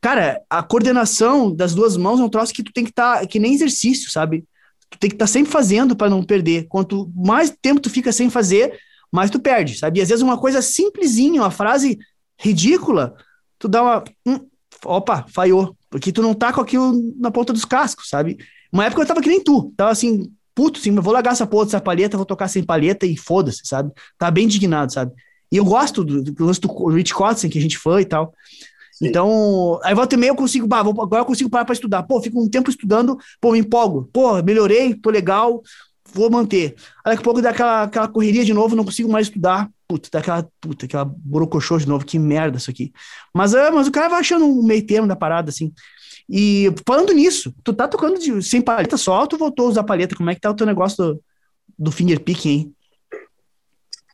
cara, a coordenação das duas mãos é um troço que tu tem que estar, tá, que nem exercício, sabe? Tu tem que estar tá sempre fazendo para não perder. Quanto mais tempo tu fica sem fazer, mas tu perde, sabe? E às vezes uma coisa simplesinha, uma frase ridícula, tu dá uma. Hum, opa, falhou. Porque tu não tá com aquilo na ponta dos cascos, sabe? Uma época eu tava que nem tu, tava assim, puto, assim, vou largar essa porra dessa palheta, vou tocar sem palheta e foda-se, sabe? Tá bem indignado, sabe? E eu gosto do, do lance do Rich Kotzen, que a gente foi e tal. Sim. Então, aí volta e meia eu consigo, bah, vou, agora eu consigo parar pra estudar. Pô, fico um tempo estudando, pô, me empolgo. Pô, melhorei, tô legal, vou manter. Aí daqui a pouco dá aquela, aquela correria de novo, não consigo mais estudar. Puta, dá aquela, puta, aquela borocochô de novo, que merda isso aqui. Mas, é, mas o cara vai achando um meio termo da parada, assim. E falando nisso, tu tá tocando de, sem paleta só ou tu voltou a usar paleta? Como é que tá o teu negócio do, do finger picking, hein?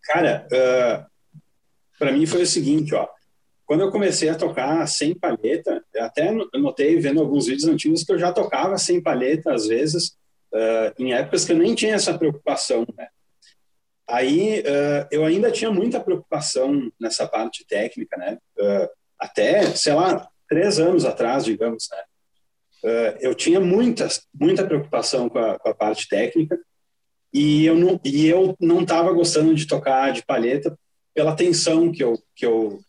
Cara, uh, para mim foi o seguinte, ó. Quando eu comecei a tocar sem paleta, até notei vendo alguns vídeos antigos que eu já tocava sem paleta às vezes, uh, em épocas que eu nem tinha essa preocupação, né? Aí uh, eu ainda tinha muita preocupação nessa parte técnica, né? Uh, até, sei lá, três anos atrás, digamos, né? eu tinha muita, muita preocupação com a, com a, parte técnica e eu não e eu não estava gostando de tocar de palheta pela tensão que eu que eu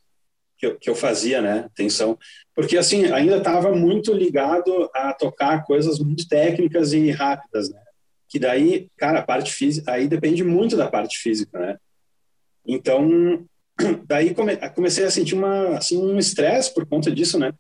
que eu, que eu fazia, né? Atenção. Porque, assim, ainda estava muito ligado a tocar coisas muito técnicas e rápidas, né? Que daí, cara, a parte física, aí depende muito da parte física, né? Então, daí come, comecei a sentir uma, assim, um estresse por conta disso, né?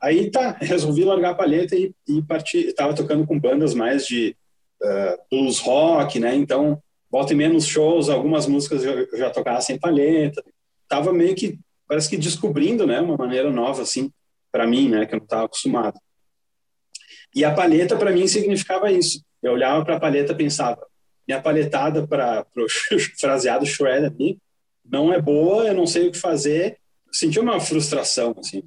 Aí tá, resolvi largar a palheta e, e partir. Estava tocando com bandas mais de uh, blues rock, né? Então, volta e menos shows, algumas músicas eu, eu já tocava sem palheta. Tava meio que, parece que descobrindo, né? Uma maneira nova, assim, para mim, né? Que eu não estava acostumado. E a palheta, para mim, significava isso. Eu olhava para a palheta pensava, minha palhetada para o fraseado shred ali não é boa, eu não sei o que fazer. Senti uma frustração, assim.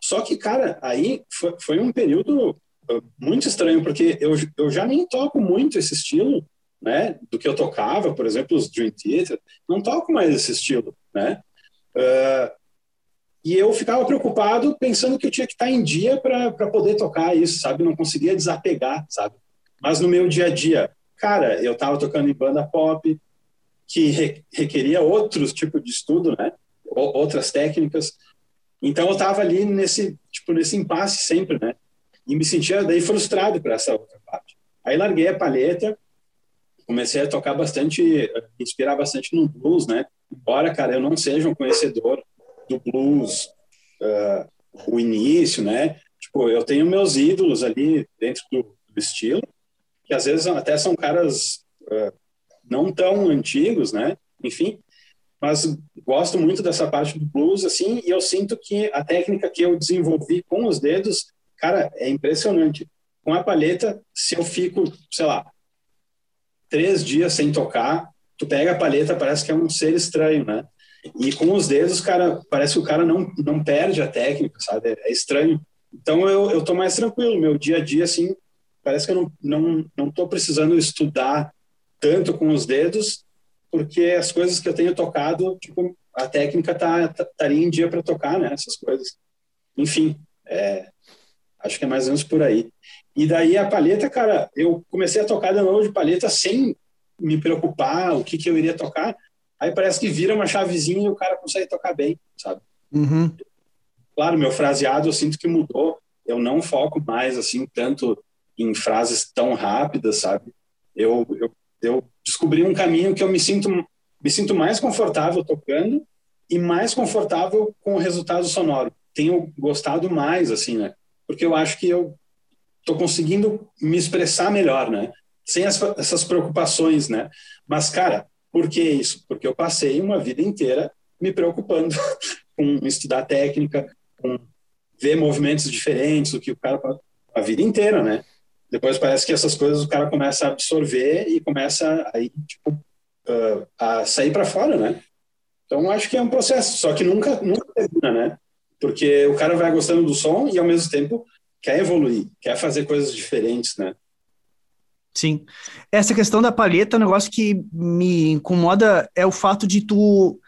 Só que, cara, aí foi, foi um período uh, muito estranho, porque eu, eu já nem toco muito esse estilo, né, do que eu tocava, por exemplo, os Dream Theater, não toco mais esse estilo, né, uh, e eu ficava preocupado pensando que eu tinha que estar em dia para poder tocar isso, sabe, não conseguia desapegar, sabe, mas no meu dia a dia, cara, eu estava tocando em banda pop, que re, requeria outros tipos de estudo, né, outras técnicas, então eu estava ali nesse, tipo, nesse impasse sempre, né? E me sentia daí frustrado para essa outra parte. Aí larguei a palheta, comecei a tocar bastante, inspirar bastante no blues, né? Embora, cara, eu não seja um conhecedor do blues, uh, o início, né? Tipo, eu tenho meus ídolos ali dentro do, do estilo, que às vezes até são caras uh, não tão antigos, né? Enfim, mas gosto muito dessa parte do blues, assim, e eu sinto que a técnica que eu desenvolvi com os dedos, cara, é impressionante. Com a palheta, se eu fico, sei lá, três dias sem tocar, tu pega a palheta, parece que é um ser estranho, né? E com os dedos, cara, parece que o cara não, não perde a técnica, sabe? É, é estranho. Então eu, eu tô mais tranquilo. Meu dia a dia, assim, parece que eu não, não, não tô precisando estudar tanto com os dedos porque as coisas que eu tenho tocado, tipo, a técnica tá, tá estaria em dia para tocar, né? Essas coisas. Enfim, é, acho que é mais ou menos por aí. E daí a palheta, cara, eu comecei a tocar de novo de palheta sem me preocupar o que, que eu iria tocar. Aí parece que vira uma chavezinha e o cara consegue tocar bem, sabe? Uhum. Claro, meu fraseado eu sinto que mudou. Eu não foco mais assim tanto em frases tão rápidas, sabe? Eu, eu eu descobri um caminho que eu me sinto me sinto mais confortável tocando e mais confortável com o resultado sonoro. Tenho gostado mais assim, né? Porque eu acho que eu tô conseguindo me expressar melhor, né? Sem as, essas preocupações, né? Mas cara, por que isso? Porque eu passei uma vida inteira me preocupando com estudar técnica, com ver movimentos diferentes do que o cara a vida inteira, né? depois parece que essas coisas o cara começa a absorver e começa aí, tipo, uh, a sair para fora, né? Então acho que é um processo, só que nunca, nunca termina, né? Porque o cara vai gostando do som e ao mesmo tempo quer evoluir, quer fazer coisas diferentes, né? Sim. Essa questão da palheta, é um negócio que me incomoda é o fato de tu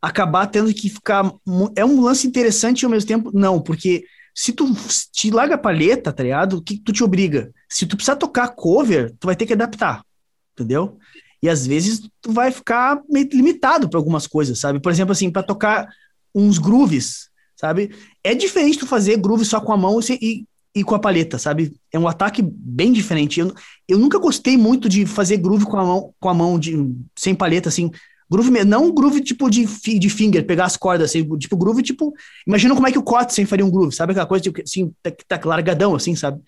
acabar tendo que ficar. É um lance interessante e ao mesmo tempo não, porque se tu te larga a palheta, tá ligado? O que tu te obriga? Se tu precisar tocar cover, tu vai ter que adaptar, entendeu? E às vezes tu vai ficar meio limitado para algumas coisas, sabe? Por exemplo, assim, para tocar uns grooves, sabe? É diferente tu fazer groove só com a mão e, e com a palheta, sabe? É um ataque bem diferente. Eu, eu nunca gostei muito de fazer groove com a mão, com a mão de, sem palheta, assim. Groove, não groove tipo de, de finger, pegar as cordas, assim, tipo groove, tipo. Imagina como é que o Kotzen faria um groove, sabe? Aquela coisa tipo, assim, tá, tá largadão, assim, sabe?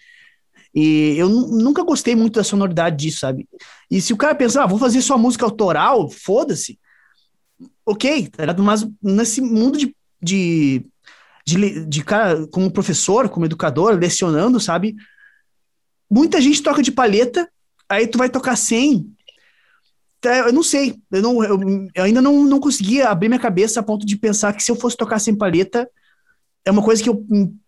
E eu nunca gostei muito da sonoridade disso, sabe? E se o cara pensar, ah, vou fazer só música autoral, foda-se. Ok, tá ligado? Mas nesse mundo de, de, de, de cara, como professor, como educador, lecionando, sabe? Muita gente toca de palheta, aí tu vai tocar sem, é, eu não sei, eu, não, eu, eu, ainda não, não conseguia abrir minha cabeça a ponto de pensar que se eu fosse tocar sem palheta, é uma coisa que eu,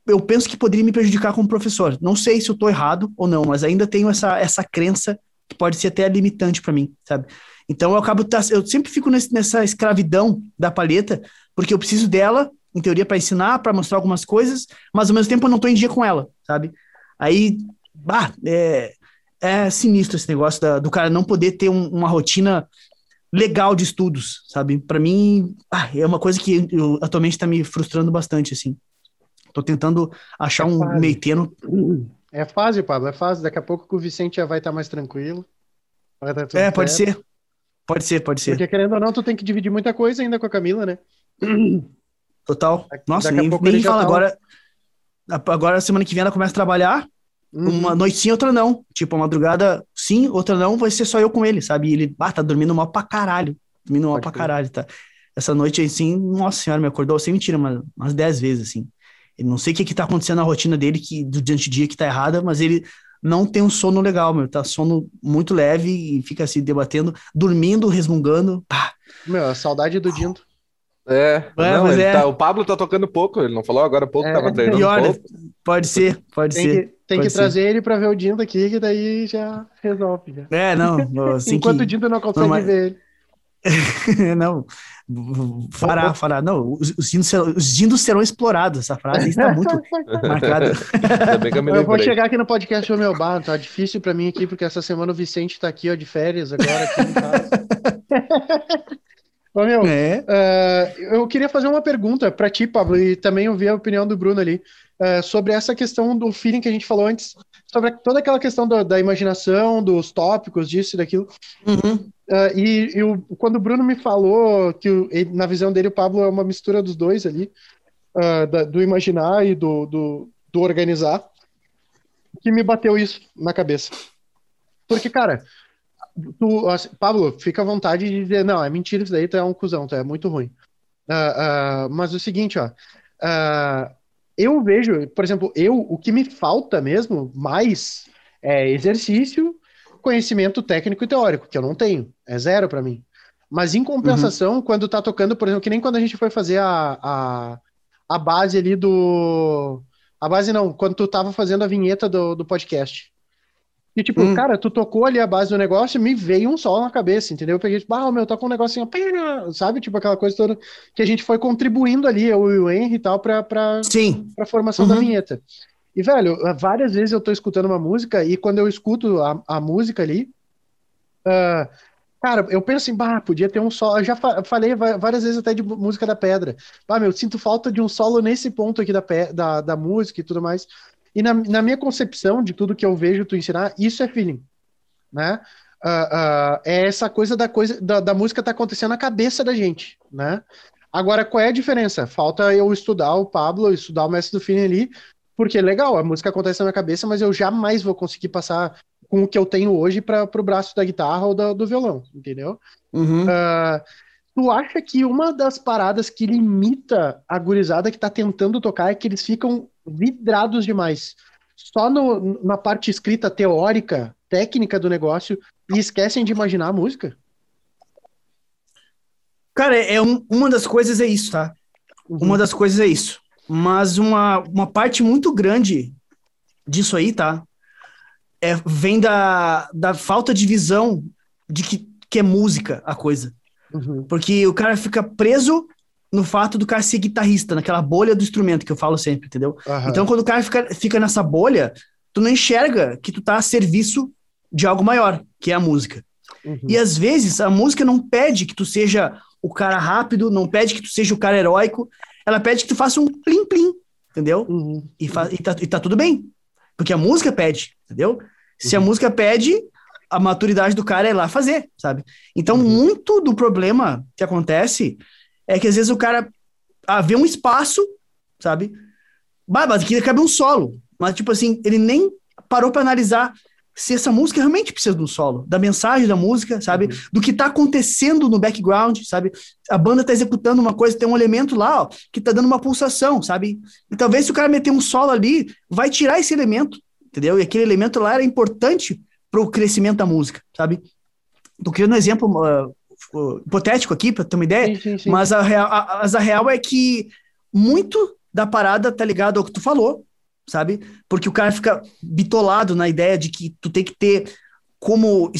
eu penso que poderia me prejudicar como professor. Não sei se eu estou errado ou não, mas ainda tenho essa, essa crença que pode ser até limitante para mim, sabe? Então eu acabo, tá, eu sempre fico nesse, nessa escravidão da palheta, porque eu preciso dela, em teoria, para ensinar, para mostrar algumas coisas, mas ao mesmo tempo eu não estou em dia com ela, sabe? Aí, bah, é, é sinistro esse negócio da, do cara não poder ter um, uma rotina legal de estudos, sabe? Para mim, ah, é uma coisa que eu, atualmente está me frustrando bastante, assim. Tô tentando achar É um fase. meio termo. É fase, Pablo, é fase. Daqui a pouco o Vicente já vai estar mais tranquilo. Vai dar tudo É, pode certo. ser. Pode ser, pode ser. Porque querendo ou não, tu tem que dividir muita coisa ainda com a Camila, né? Total. Nossa, daqui a nem, nem fala tá- agora. Agora, semana que vem, ela começa a trabalhar. Uhum. Uma noite sim, outra não. Tipo, a madrugada sim, outra não, vai ser só eu com ele, sabe? E ele, ah, tá dormindo mal pra caralho. Dormindo mal Pode pra crer. caralho, tá? Essa noite, assim, nossa senhora, me acordou sem mentira, mas umas 10 vezes, assim. Eu não sei o que que tá acontecendo na rotina dele, que durante o dia que tá errada, mas ele não tem um sono legal, meu. Tá sono muito leve e fica se debatendo, dormindo, resmungando. Ah, Meu, a saudade do Dindo. É, não, mas ele é. tá- o Pablo tá tocando pouco, ele não falou agora há pouco, É. tava treinando E olha, pouco. pode ser, pode Tem ser. que, tem pode que ser. trazer ele pra ver o Dindo aqui, que daí já resolve. Já. É, não, assim Enquanto que... o Dindo não consegue mas- ver ele. não, fará, fará. Não, os, os, dindos serão, os dindos serão explorados. Essa frase está muito marcada. Eu Eu vou chegar aqui no podcast, ô meu bar, tá difícil pra mim aqui, porque essa semana o Vicente tá aqui, ó, de férias agora Ô meu, É. eh, eu queria fazer uma pergunta pra ti, Pablo, e também ouvir a opinião do Bruno ali, eh, sobre essa questão do feeling que a gente falou antes, sobre toda aquela questão da, da imaginação, dos tópicos, disso e daquilo. Uhum. Ah, e e o- quando o Bruno me falou que o- ele- na visão dele o Pablo é uma mistura dos dois ali, da- do imaginar e do, do, do organizar, que me bateu isso na cabeça. Porque, cara, tu, assim, Pablo, fica à vontade de dizer, não, é mentira isso daí, tu é um cuzão, tu é muito ruim. Ah, ah, mas o seguinte, ó, ah, eu vejo, por exemplo, eu, o que me falta mesmo mais é exercício, conhecimento técnico e teórico, que eu não tenho, é zero pra mim. Mas em compensação, quando tá tocando, por exemplo, que nem quando a gente foi fazer a, a, a base ali do. A base não, quando tu tava fazendo a vinheta do, do podcast. E tipo, Hum. cara, tu tocou ali a base do negócio e me veio um sol na cabeça, entendeu? Eu peguei, tipo, ah, meu, toca um negocinho, sabe? Tipo aquela coisa toda que a gente foi contribuindo ali, eu e o Henry e tal, pra, pra, Sim. pra formação da Uhum. vinheta. E, velho, várias vezes eu tô escutando uma música e quando eu escuto a, a música ali, ah, cara, eu penso assim, bah, podia ter um solo. Eu já fa- falei várias vezes até de música da pedra. Bah, meu, sinto falta de um solo nesse ponto aqui da, da, da música e tudo mais. E na, na minha concepção de tudo que eu vejo tu ensinar, isso é feeling, né? Ah, ah, é essa coisa da coisa da, da música tá acontecendo na cabeça da gente, né? Agora, qual é a diferença? Falta eu estudar o Pablo, estudar o mestre do feeling ali, porque legal, a música acontece na minha cabeça, mas eu jamais vou conseguir passar com o que eu tenho hoje para o braço da guitarra ou da- do violão, entendeu? Uhum. Ah, tu acha que uma das paradas que limita a gurizada que tá tentando tocar é que eles ficam vidrados demais só no- na parte escrita teórica, técnica do negócio e esquecem de imaginar a música? Cara, é um- uma das coisas é isso, tá? Uma das coisas é isso. Mas uma, uma parte muito grande disso aí, tá? É, vem da, da falta de visão de que, que é música a coisa. Uhum. Porque o cara fica preso no fato do cara ser guitarrista, naquela bolha do instrumento que eu falo sempre, entendeu? Aham. Então, quando o cara fica, fica nessa bolha, tu não enxerga que tu tá a serviço de algo maior, que é a música. Uhum. E às vezes a música não pede que tu seja o cara rápido, não pede que tu seja o cara heróico, ela pede que tu faça um plim-plim, entendeu? Uhum. E, fa- e, tá, e tá tudo bem. Porque a música pede, entendeu? Se Uhum. a música pede, a maturidade do cara é lá fazer, sabe? Então, Uhum. muito do problema que acontece é que às vezes o cara ah, vê um espaço, sabe? Bah, mas aqui cabe um solo. Mas, tipo assim, ele nem parou para analisar se essa música realmente precisa de um solo, da mensagem da música, sabe? Uhum. Do que tá acontecendo no background, sabe? A banda tá executando uma coisa, tem um elemento lá, ó, que tá dando uma pulsação, sabe? E talvez se o cara meter um solo ali, vai tirar esse elemento, entendeu? E aquele elemento lá era importante pro crescimento da música, sabe? Tô criando um exemplo ah, uh, hipotético aqui, para ter uma ideia, Sim, sim, sim. mas a real, a, mas a real é que muito da parada tá ligado ao que tu falou, sabe? Porque o cara fica bitolado na ideia de que tu tem que ter como.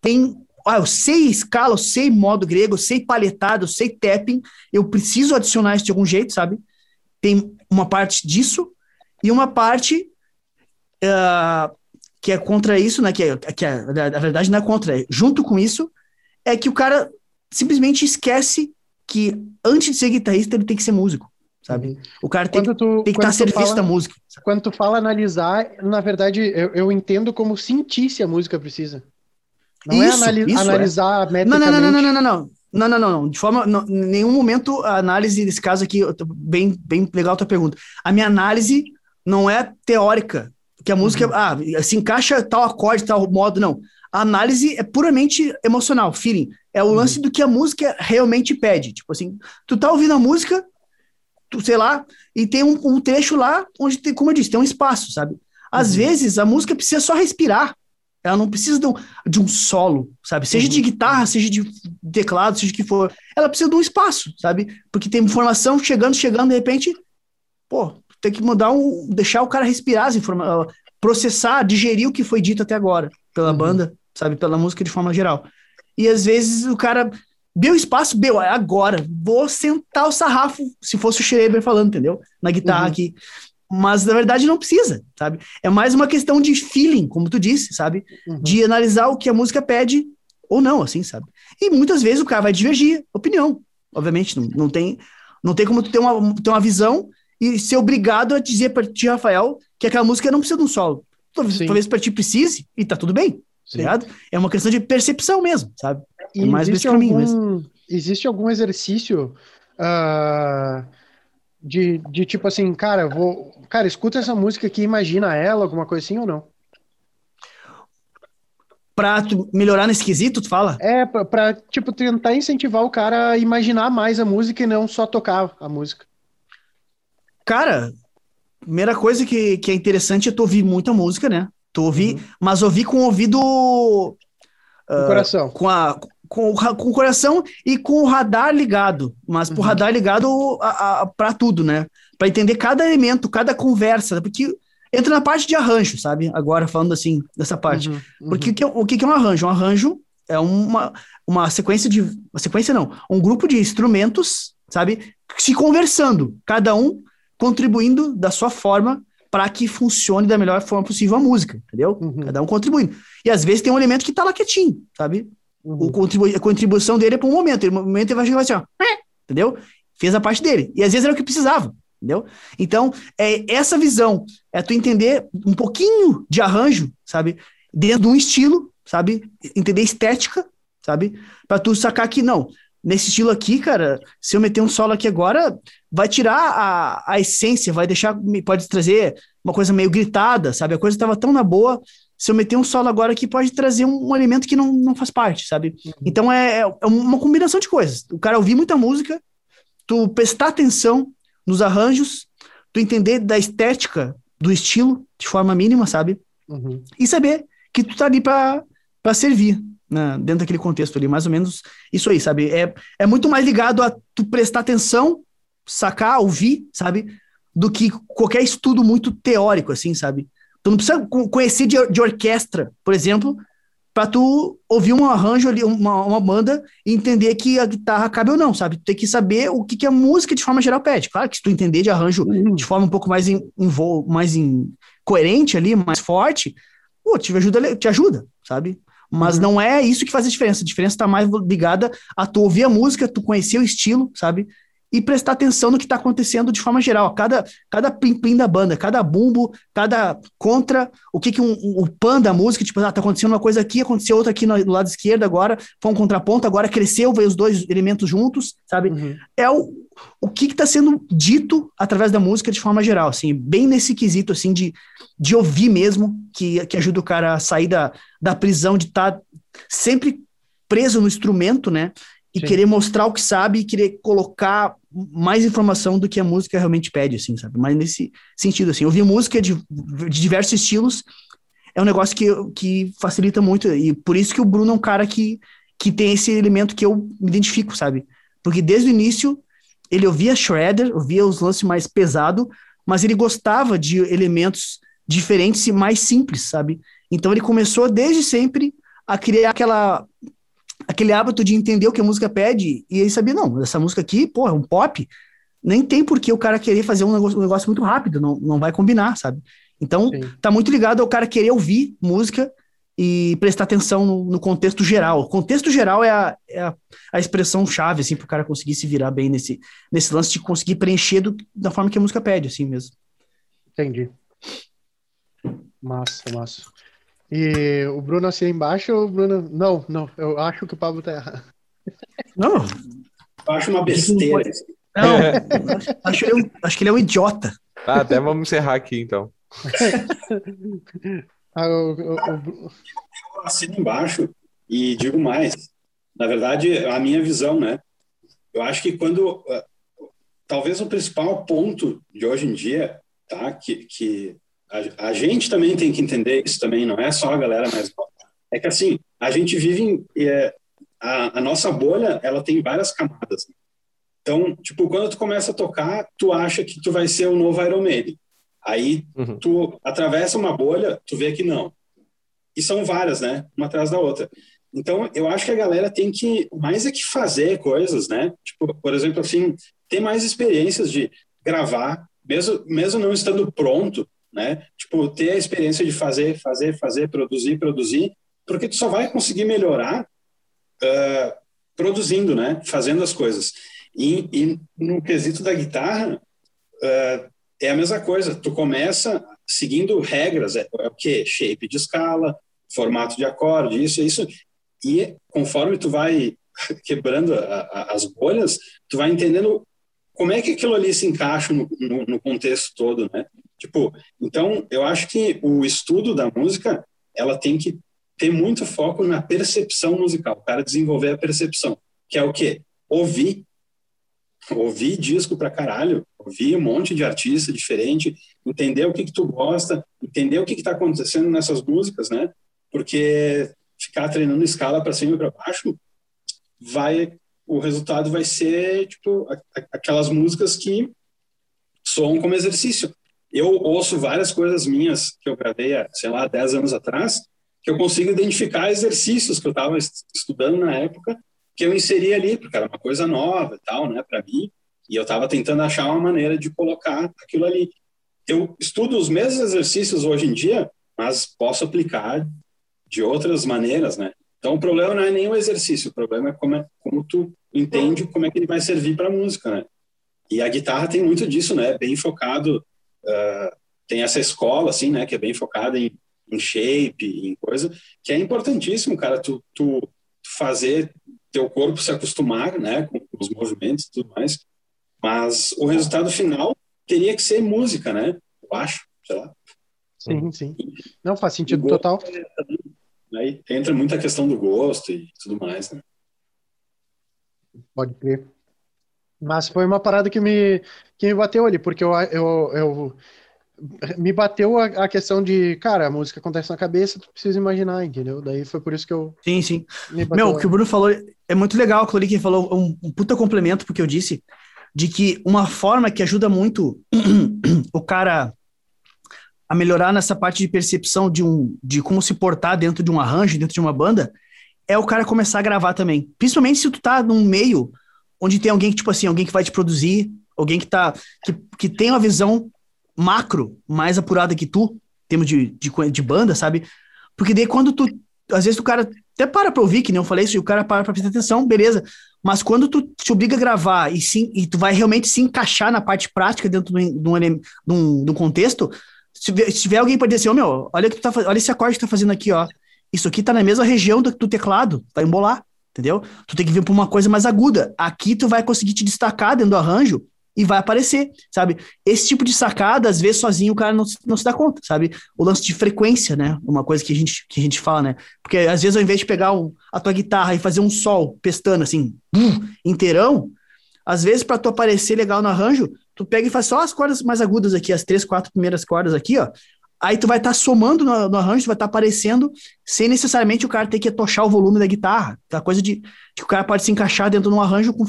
Tem. Ah, eu sei escala, eu sei modo grego, eu sei paletado, eu sei tapping, eu preciso adicionar isso de algum jeito, sabe? Tem uma parte disso e uma parte ah, que é contra isso, né? Que, é, que é, na verdade não é contra, é junto com isso, é que o cara simplesmente esquece que antes de ser guitarrista ele tem que ser músico, sabe? Uhum. O cara tem, Quando tu, tem que estar a serviço fala- da música. Quando tu fala analisar, na verdade, eu, eu entendo como sentir se a música precisa. Não é Isso, anali- isso, é. analisar metricamente. não, não, não, não, não, não, não. Não, não, não. De forma. Não, em nenhum momento a análise desse caso aqui, bem, bem legal a tua pergunta. A minha análise não é teórica, que a música, ah, se encaixa tal acorde, tal modo, não. A análise é puramente emocional, feeling. É o lance do que a música realmente pede. Tipo assim, tu tá ouvindo a música, tu, sei lá, e tem um, um trecho lá onde, tem, como eu disse, tem um espaço, sabe? Às vezes a música precisa só respirar. Ela não precisa de um, de um solo, sabe? Seja de guitarra, seja de teclado, seja o que for. Ela precisa de um espaço, sabe? Porque tem informação chegando, chegando, de repente, pô, tem que mudar um. deixar o cara respirar as informações, processar, digerir o que foi dito até agora pela Uhum. banda, sabe? Pela música de forma geral. E às vezes o cara. Deu espaço, deu, é agora. Vou sentar o sarrafo, se fosse o Schreiber falando, entendeu? Na guitarra Uhum. aqui. Mas na verdade não precisa, sabe? É mais uma questão de feeling, como tu disse, sabe? Uhum. De analisar o que a música pede ou não, assim, sabe? E muitas vezes o cara vai divergir opinião. Obviamente, não, não tem não tem como tu ter uma, ter uma visão e ser obrigado a dizer pra ti, Rafael, que aquela música não precisa de um solo. Talvez, Sim. talvez pra ti precise e tá tudo bem. Ligado? É uma questão de percepção mesmo, sabe? É mais existe, esse caminho algum, existe algum exercício ah, de, de tipo assim, cara, vou, cara, escuta essa música aqui, imagina ela, alguma coisa assim ou não? Pra melhorar nesse quesito, tu fala? É, pra, pra, tipo, tentar incentivar o cara a imaginar mais a música e não só tocar a música. Cara, primeira coisa que, que é interessante é tu ouvir muita música, né? Tu ouvir, Uhum. mas ouvir com o ouvido. Ah, coração. com, a, com, o, com o coração e com o radar ligado, mas Uhum. radar ligado para tudo, né? Para entender cada elemento, cada conversa, porque entra na parte de arranjo, sabe? Agora falando assim, dessa parte. Uhum, uhum. Porque o que, é- o que é um arranjo? Um arranjo é uma, uma sequência de. Uma sequência não, um grupo de instrumentos, sabe? Se conversando, cada um contribuindo da sua forma para que funcione da melhor forma possível a música, entendeu? Uhum. Cada um contribuindo. E às vezes tem um elemento que tá lá quietinho, sabe? Uhum. O contribu- a contribuição dele é para um momento. Ele, no momento ele vai chegar assim, ó, entendeu? Fez a parte dele. E às vezes era o que precisava, entendeu? Então, é essa visão, é tu entender um pouquinho de arranjo, sabe? Dentro de um estilo, sabe? Entender estética, sabe? Para tu sacar que não. Nesse estilo aqui, cara, se eu meter um solo aqui agora, vai tirar a, a essência, vai deixar, pode trazer uma coisa meio gritada, sabe? A coisa tava tão na boa, se eu meter um solo agora aqui, pode trazer um, um elemento que não, não faz parte, sabe? Então é, é uma combinação de coisas. O cara ouvir muita música, tu prestar atenção nos arranjos, tu entender da estética do estilo de forma mínima, sabe? Uhum. E saber que tu tá ali pra servir, né? dentro daquele contexto ali, mais ou menos isso aí, sabe? É, é muito mais ligado a tu prestar atenção, sacar, ouvir, sabe? Do que qualquer estudo muito teórico, assim, sabe? Tu não precisa co- conhecer de, de orquestra, por exemplo, para tu ouvir um arranjo ali, uma, uma banda e entender que a guitarra cabe ou não, sabe? Tu tem que saber o que, que a música de forma geral pede. Claro que se tu entender de arranjo de forma um pouco mais em, em vo- mais em, coerente ali, mais forte, pô, te ajuda, te ajuda, sabe? Mas Uhum. não é isso que faz a diferença. A diferença tá mais ligada a tu ouvir a música, tu conhecer o estilo, sabe? E prestar atenção no que tá acontecendo de forma geral. Cada, cada plim-plim da banda, cada bumbo, cada contra, o que que um, um- o pan da música, tipo, ah, tá acontecendo uma coisa aqui, aconteceu outra aqui no, do lado esquerdo agora, foi um contraponto, agora cresceu, veio os dois elementos juntos, sabe? Uhum. é o, o que está sendo dito através da música de forma geral, assim, bem nesse quesito, assim, de, de ouvir mesmo, que, que ajuda o cara a sair da, da prisão de estar sempre preso no instrumento, né, e Sim. querer mostrar o que sabe e querer colocar mais informação do que a música realmente pede, assim, sabe, mas nesse sentido, assim, ouvir música de, de diversos estilos é um negócio que, que facilita muito, e por isso que o Bruno é um cara que, que tem esse elemento que eu me identifico, sabe, porque desde o início ele ouvia Shredder, ouvia os lances mais pesado, mas ele gostava de elementos diferentes e mais simples, sabe? Então ele começou desde sempre a criar aquela aquele hábito de entender o que a música pede e ele sabia não, essa música aqui, pô, é um pop, nem tem por que o cara querer fazer um negócio, um negócio muito rápido, não, não vai combinar, sabe? Então Sim. tá muito ligado ao cara querer ouvir música e prestar atenção no, no contexto geral. O contexto geral é a, é a, a expressão chave, assim, para o cara conseguir se virar bem nesse, nesse lance de conseguir preencher do, da forma que a música pede, assim mesmo. Entendi. Massa, massa. E o Bruno assina embaixo ou o Bruno. Não, não, eu acho que o Pablo tá errado. Não. Eu acho uma besteira. Não, acho, acho, eu, acho que ele é um idiota. Tá, até vamos encerrar aqui então. Ah, o- o- o- Eu assino embaixo e digo mais. Na verdade, a minha visão, né? Eu acho que quando. eh, Talvez o principal ponto de hoje em dia, tá? Que, que a, a gente também tem que entender isso também, não é só a galera mais nova. É que assim, a gente vive em. eh, a, a nossa bolha, ela tem várias camadas. Então, tipo, quando tu começa a tocar, tu acha que tu vai ser o novo Iron Maiden. Aí Uhum. tu atravessa uma bolha, tu vê que não. E são várias, né? Uma atrás da outra. Então, eu acho que a galera tem que mais é que fazer coisas, né? Tipo, por exemplo, assim, ter mais experiências de gravar, mesmo mesmo não estando pronto, né? Tipo, ter a experiência de fazer, fazer, fazer, produzir, produzir, porque tu só vai conseguir melhorar ah, produzindo, né? Fazendo as coisas. E, e no quesito da guitarra, ah, é a mesma coisa. Tu começa seguindo regras, é, é o quê? Shape de escala, formato de acorde, isso, isso. E conforme tu vai quebrando a- a- as bolhas, tu vai entendendo como é que aquilo ali se encaixa no, no, no contexto todo, né? Tipo, então eu acho que o estudo da música, ela tem que ter muito foco na percepção musical, o cara desenvolver a percepção, que é o quê? Ouvir ouvir disco pra caralho, ouvir um monte de artista diferente, entender o que que tu gosta, entender o que que tá acontecendo nessas músicas, né? Porque ficar treinando escala para cima e para baixo, vai o resultado vai ser tipo aquelas músicas que soam como exercício. Eu ouço várias coisas minhas que eu gravei, há, sei lá, 10 anos atrás, que eu consigo identificar exercícios que eu estava estudando na época que eu inseri ali, porque era uma coisa nova e tal, né, para mim, e eu estava tentando achar uma maneira de colocar aquilo ali. Eu estudo os mesmos exercícios hoje em dia, mas posso aplicar de outras maneiras, né? Então o problema não é nem o exercício, o problema é como, é, como tu entende como é que ele vai servir para a música, né? E a guitarra tem muito disso, né? Bem focado, ah, tem essa escola assim, né? Que é bem focada em, em shape, em coisa, que é importantíssimo, cara. Tu, tu, tu fazer teu corpo se acostumar, né? Com os movimentos e tudo mais. Mas o resultado final teria que ser música, né? Eu acho, sei lá. Sim, sim. Não, faz sentido Igual- total. Aí entra muita questão do gosto e tudo mais, né? Pode crer. Mas foi uma parada que me, que me bateu ali, porque eu, eu, eu me bateu a, a questão de, cara, a música acontece na cabeça, tu precisa imaginar, entendeu? Daí foi por isso que eu Sim, sim. Meu, o que o Bruno falou é muito legal, aquilo ali que ele falou, um, um puta complemento porque eu disse, de que uma forma que ajuda muito o cara a melhorar nessa parte de percepção de, um, de como se portar dentro de um arranjo, dentro de uma banda, é o cara começar a gravar também. Principalmente se tu tá num meio onde tem alguém que, tipo assim, alguém que vai te produzir, alguém que tá, que, que tem uma visão macro mais apurada que tu, em termos de, de, de banda, sabe? Porque daí quando tu, às vezes o cara até para pra ouvir, que nem eu falei isso, e o cara para pra prestar atenção, beleza. Mas quando tu te obriga a gravar e, sim, e tu vai realmente se encaixar na parte prática dentro de um, de um, de um, contexto, se tiver, se tiver alguém para dizer assim, ô meu, olha, que tu tá, olha esse acorde que tu tá fazendo aqui, ó. Isso aqui tá na mesma região do, do teclado, vai embolar, entendeu? Tu tem que vir pra uma coisa mais aguda. Aqui tu vai conseguir te destacar dentro do arranjo e vai aparecer, sabe? Esse tipo de sacada, às vezes, sozinho o cara não, não se dá conta, sabe? O lance de frequência, né? Uma coisa que a gente, que a gente fala, né? Porque às vezes, ao invés de pegar um- a tua guitarra e fazer um sol pestando assim, bum, inteirão, às vezes, para tu aparecer legal no arranjo, tu pega e faz só as cordas mais agudas aqui, as três, quatro primeiras cordas aqui, ó. Aí tu vai estar somando no, no arranjo, tu vai estar aparecendo sem necessariamente o cara ter que atochar o volume da guitarra. Aquela coisa de, de que o cara pode se encaixar dentro de um arranjo com,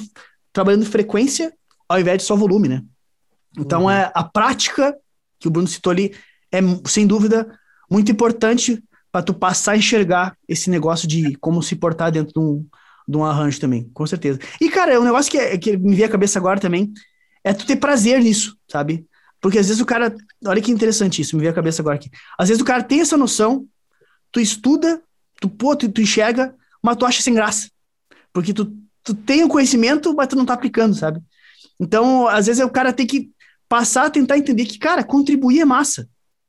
trabalhando frequência ao invés de só volume, né? Então Uhum. é a prática que o Bruno citou ali é sem dúvida muito importante para tu passar a enxergar esse negócio de como se portar dentro de um, de um arranjo também, com certeza. E cara, é um negócio que, é- que me veio à cabeça agora também é tu ter prazer nisso, sabe? Porque às vezes o cara, olha que interessante isso, me veio à cabeça agora aqui. Às vezes o cara tem essa noção, tu estuda, tu, pô, tu, tu enxerga, mas tu acha sem graça. Porque tu, tu tem o conhecimento, mas tu não tá aplicando, sabe? Então, às vezes, o cara tem que passar a tentar entender que, cara, contribuir é massa,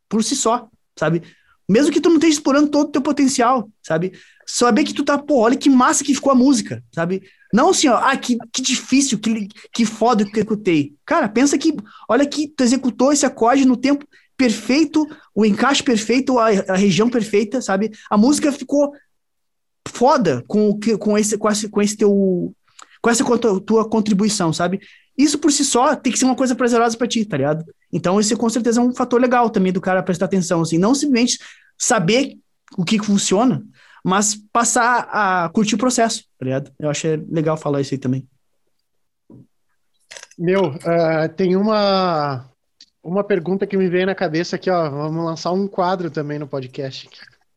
por si só, sabe? Mesmo que tu não esteja explorando todo o teu potencial, sabe? Saber que tu tá, pô, olha que massa que ficou a música, sabe? Não ó, ah, que, que difícil, que, que foda que eu executei. Cara, pensa que, olha que tu executou esse acorde no tempo perfeito, o encaixe perfeito, a, a região perfeita, sabe? A música ficou foda com, com, esse, com, esse, com esse teu. Com essa tua contribuição, sabe? Isso por si só tem que ser uma coisa prazerosa para ti, tá ligado? Então, esse com certeza é um fator legal também do cara prestar atenção, assim, não simplesmente saber o que funciona, mas passar a curtir o processo, tá ligado? Eu achei legal falar isso aí também. Meu, uh, tem uma uma pergunta que me veio na cabeça aqui, ó. Vamos lançar um quadro também no podcast.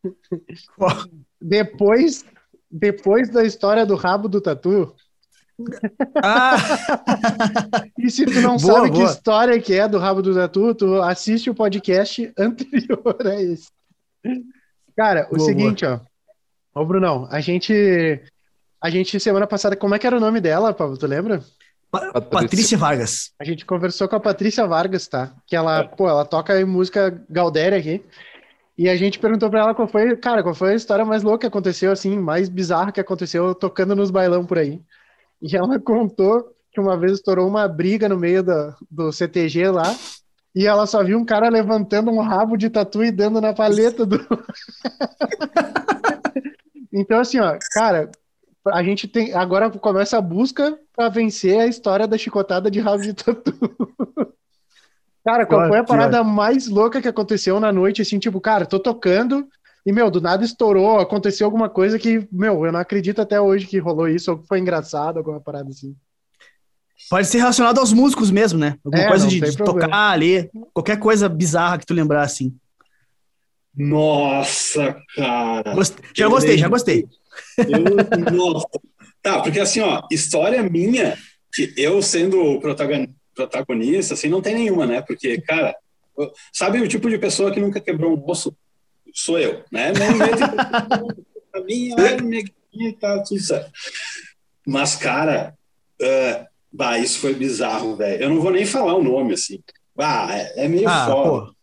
depois, depois da história do rabo do tatu. Ah! e se tu não boa, sabe boa. que história que é do rabo do tatu, tu assiste o podcast anterior a esse. Cara, o boa, seguinte, ó. Ô, Brunão, a gente. A gente, semana passada, como é que era o nome dela, Pablo? Tu lembra? Patrícia. Patrícia Vargas. A gente conversou com a Patrícia Vargas, tá? Que ela, é. pô, ela toca música Galdéria aqui. E a gente perguntou pra ela qual foi, cara, qual foi a história mais louca que aconteceu, assim, mais bizarra que aconteceu tocando nos bailão por aí. E ela contou que uma vez estourou uma briga no meio do, do CTG lá, e ela só viu um cara levantando um rabo de tatu e dando na paleta do. então, assim, ó, cara, a gente tem. Agora começa a busca para vencer a história da chicotada de rabo de tatu. cara, qual foi a parada mais louca que aconteceu na noite? Assim, tipo, cara, tô tocando e, meu, do nada estourou, aconteceu alguma coisa que, meu, eu não acredito até hoje que rolou isso, ou que foi engraçado, alguma parada assim. Pode ser relacionado aos músicos mesmo, né? Alguma é, coisa de, de tocar ali, qualquer coisa bizarra que tu lembrar, assim. Nossa, cara. Já gostei, já gostei. Eu, nossa. Tá, porque assim, ó, história minha, que eu sendo protagonista, assim, não tem nenhuma, né? Porque, cara, sabe o tipo de pessoa que nunca quebrou um osso? Sou eu, né? a minha, minha tá tudo certo. Mas, cara, uh, bah, isso foi bizarro, velho. Eu não vou nem falar o nome, assim. Bah, é, é meio ah, foda. Pô.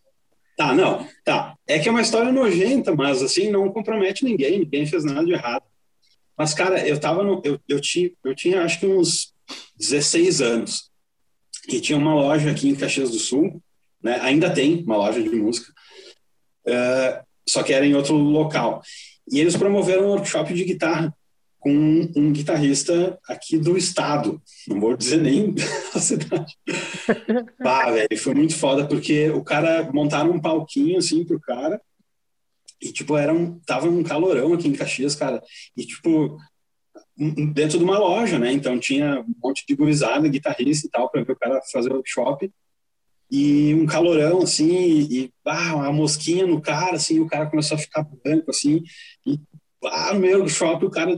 Tá, não, tá. É que é uma história nojenta, mas assim, não compromete ninguém, ninguém fez nada de errado. Mas, cara, eu tava no. Eu, eu, tinha, eu tinha acho que uns 16 anos. E tinha uma loja aqui em Caxias do Sul, né? Ainda tem uma loja de música. Uh, só que era em outro local. E eles promoveram um workshop de guitarra com um guitarrista aqui do estado, não vou dizer nem da cidade. Bah, velho, foi muito foda, porque o cara montaram um palquinho assim pro cara, e tipo, era um, tava um calorão aqui em Caxias, cara, e tipo, dentro de uma loja, né? Então tinha um monte de gurizada, guitarrista e tal, para ver o cara fazer o workshop. E um calorão, assim, e, e ah, uma mosquinha no cara, assim, o cara começou a ficar branco, assim, e ah, no meio do shopping o cara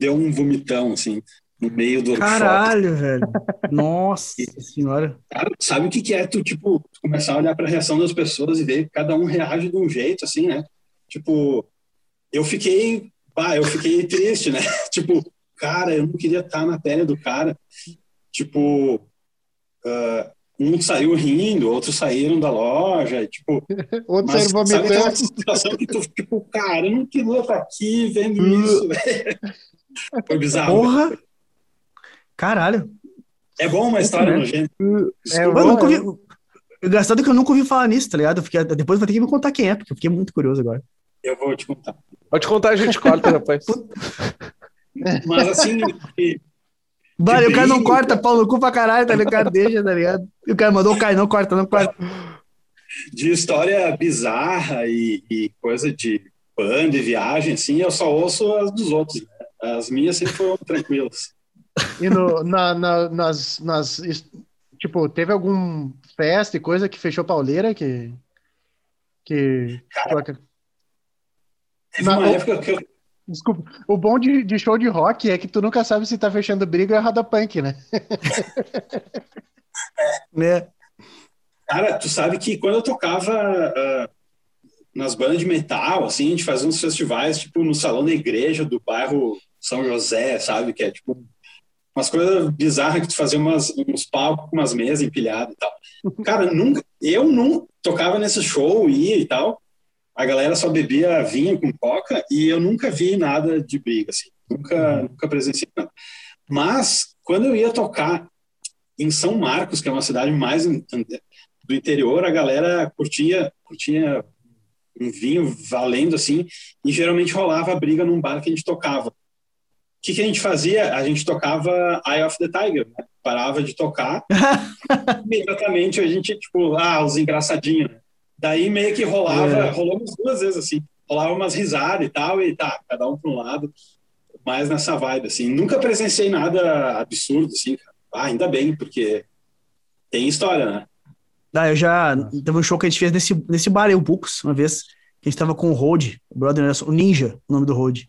deu um vomitão, assim, no meio do Caralho, velho. Nossa e, senhora. Cara, sabe o que, que é tu, tipo, começar a olhar para a reação das pessoas e ver que cada um reage de um jeito, assim, né? Tipo, eu fiquei, pá, eu fiquei triste, né? tipo, cara, eu não queria estar na pele do cara. Tipo, uh, um saiu rindo, outros saíram da loja, tipo. Outros saíram vomitando. Sabe aquela situação que tu, tipo, cara, eu não queria estar aqui vendo isso, velho. Foi bizarro. Porra! Caralho. É bom uma história nojenta. É, eu nunca ouvi... Engraçado que eu nunca ouvi falar nisso, tá ligado? Fiquei... Depois vai ter que me contar quem é, porque eu fiquei muito curioso agora. Eu vou te contar. Pode contar, a gente corta, rapaz. Mas assim. Vale, o cara não corta, pau no cu pra caralho, tá ligado? Deixa, tá ligado? E o cara mandou o cara, não corta, não corta. De história bizarra e, e coisa de banda e viagem, assim, eu só ouço as dos outros. Né? As minhas sempre foram tranquilas. E no, na, na, nas, nas. Tipo, teve algum festa e coisa que fechou pauleira que. Que. Cara, teve na, uma época que eu. Desculpa, o bom de, de, show de rock é que tu nunca sabe se tá fechando briga ou roda punk, né? é. Né? Cara, tu sabe que quando eu tocava uh, nas bandas de metal, assim, a gente fazia uns festivais, tipo, no salão da igreja do bairro São José, sabe? Que é, tipo, umas coisas bizarras que tu fazia umas, uns palcos com umas mesas empilhadas e tal. Cara, nunca, eu não tocava nesse show, ia e tal, a galera só bebia vinho com coca e eu nunca vi nada de briga, assim. Nunca, nunca presenciei nada. Mas, quando eu ia tocar em São Marcos, que é uma cidade mais do interior, a galera curtia, curtia um vinho valendo assim, e geralmente rolava briga num bar que a gente tocava. O que, que a gente fazia? A gente tocava Eye of the Tiger, né? parava de tocar, imediatamente a gente, tipo, ah, os engraçadinhos, né? Daí meio que rolava, é. rolou umas duas vezes assim, rolava umas risadas e tal, e tá, cada um para um lado, mais nessa vibe, assim. Nunca presenciei nada absurdo, assim, ah, ainda bem, porque tem história, né? Ah, eu já. Teve um show que a gente fez nesse, nesse bar aí, o uma vez, que a gente tava com o Road, o brother, o Ninja, o nome do Road.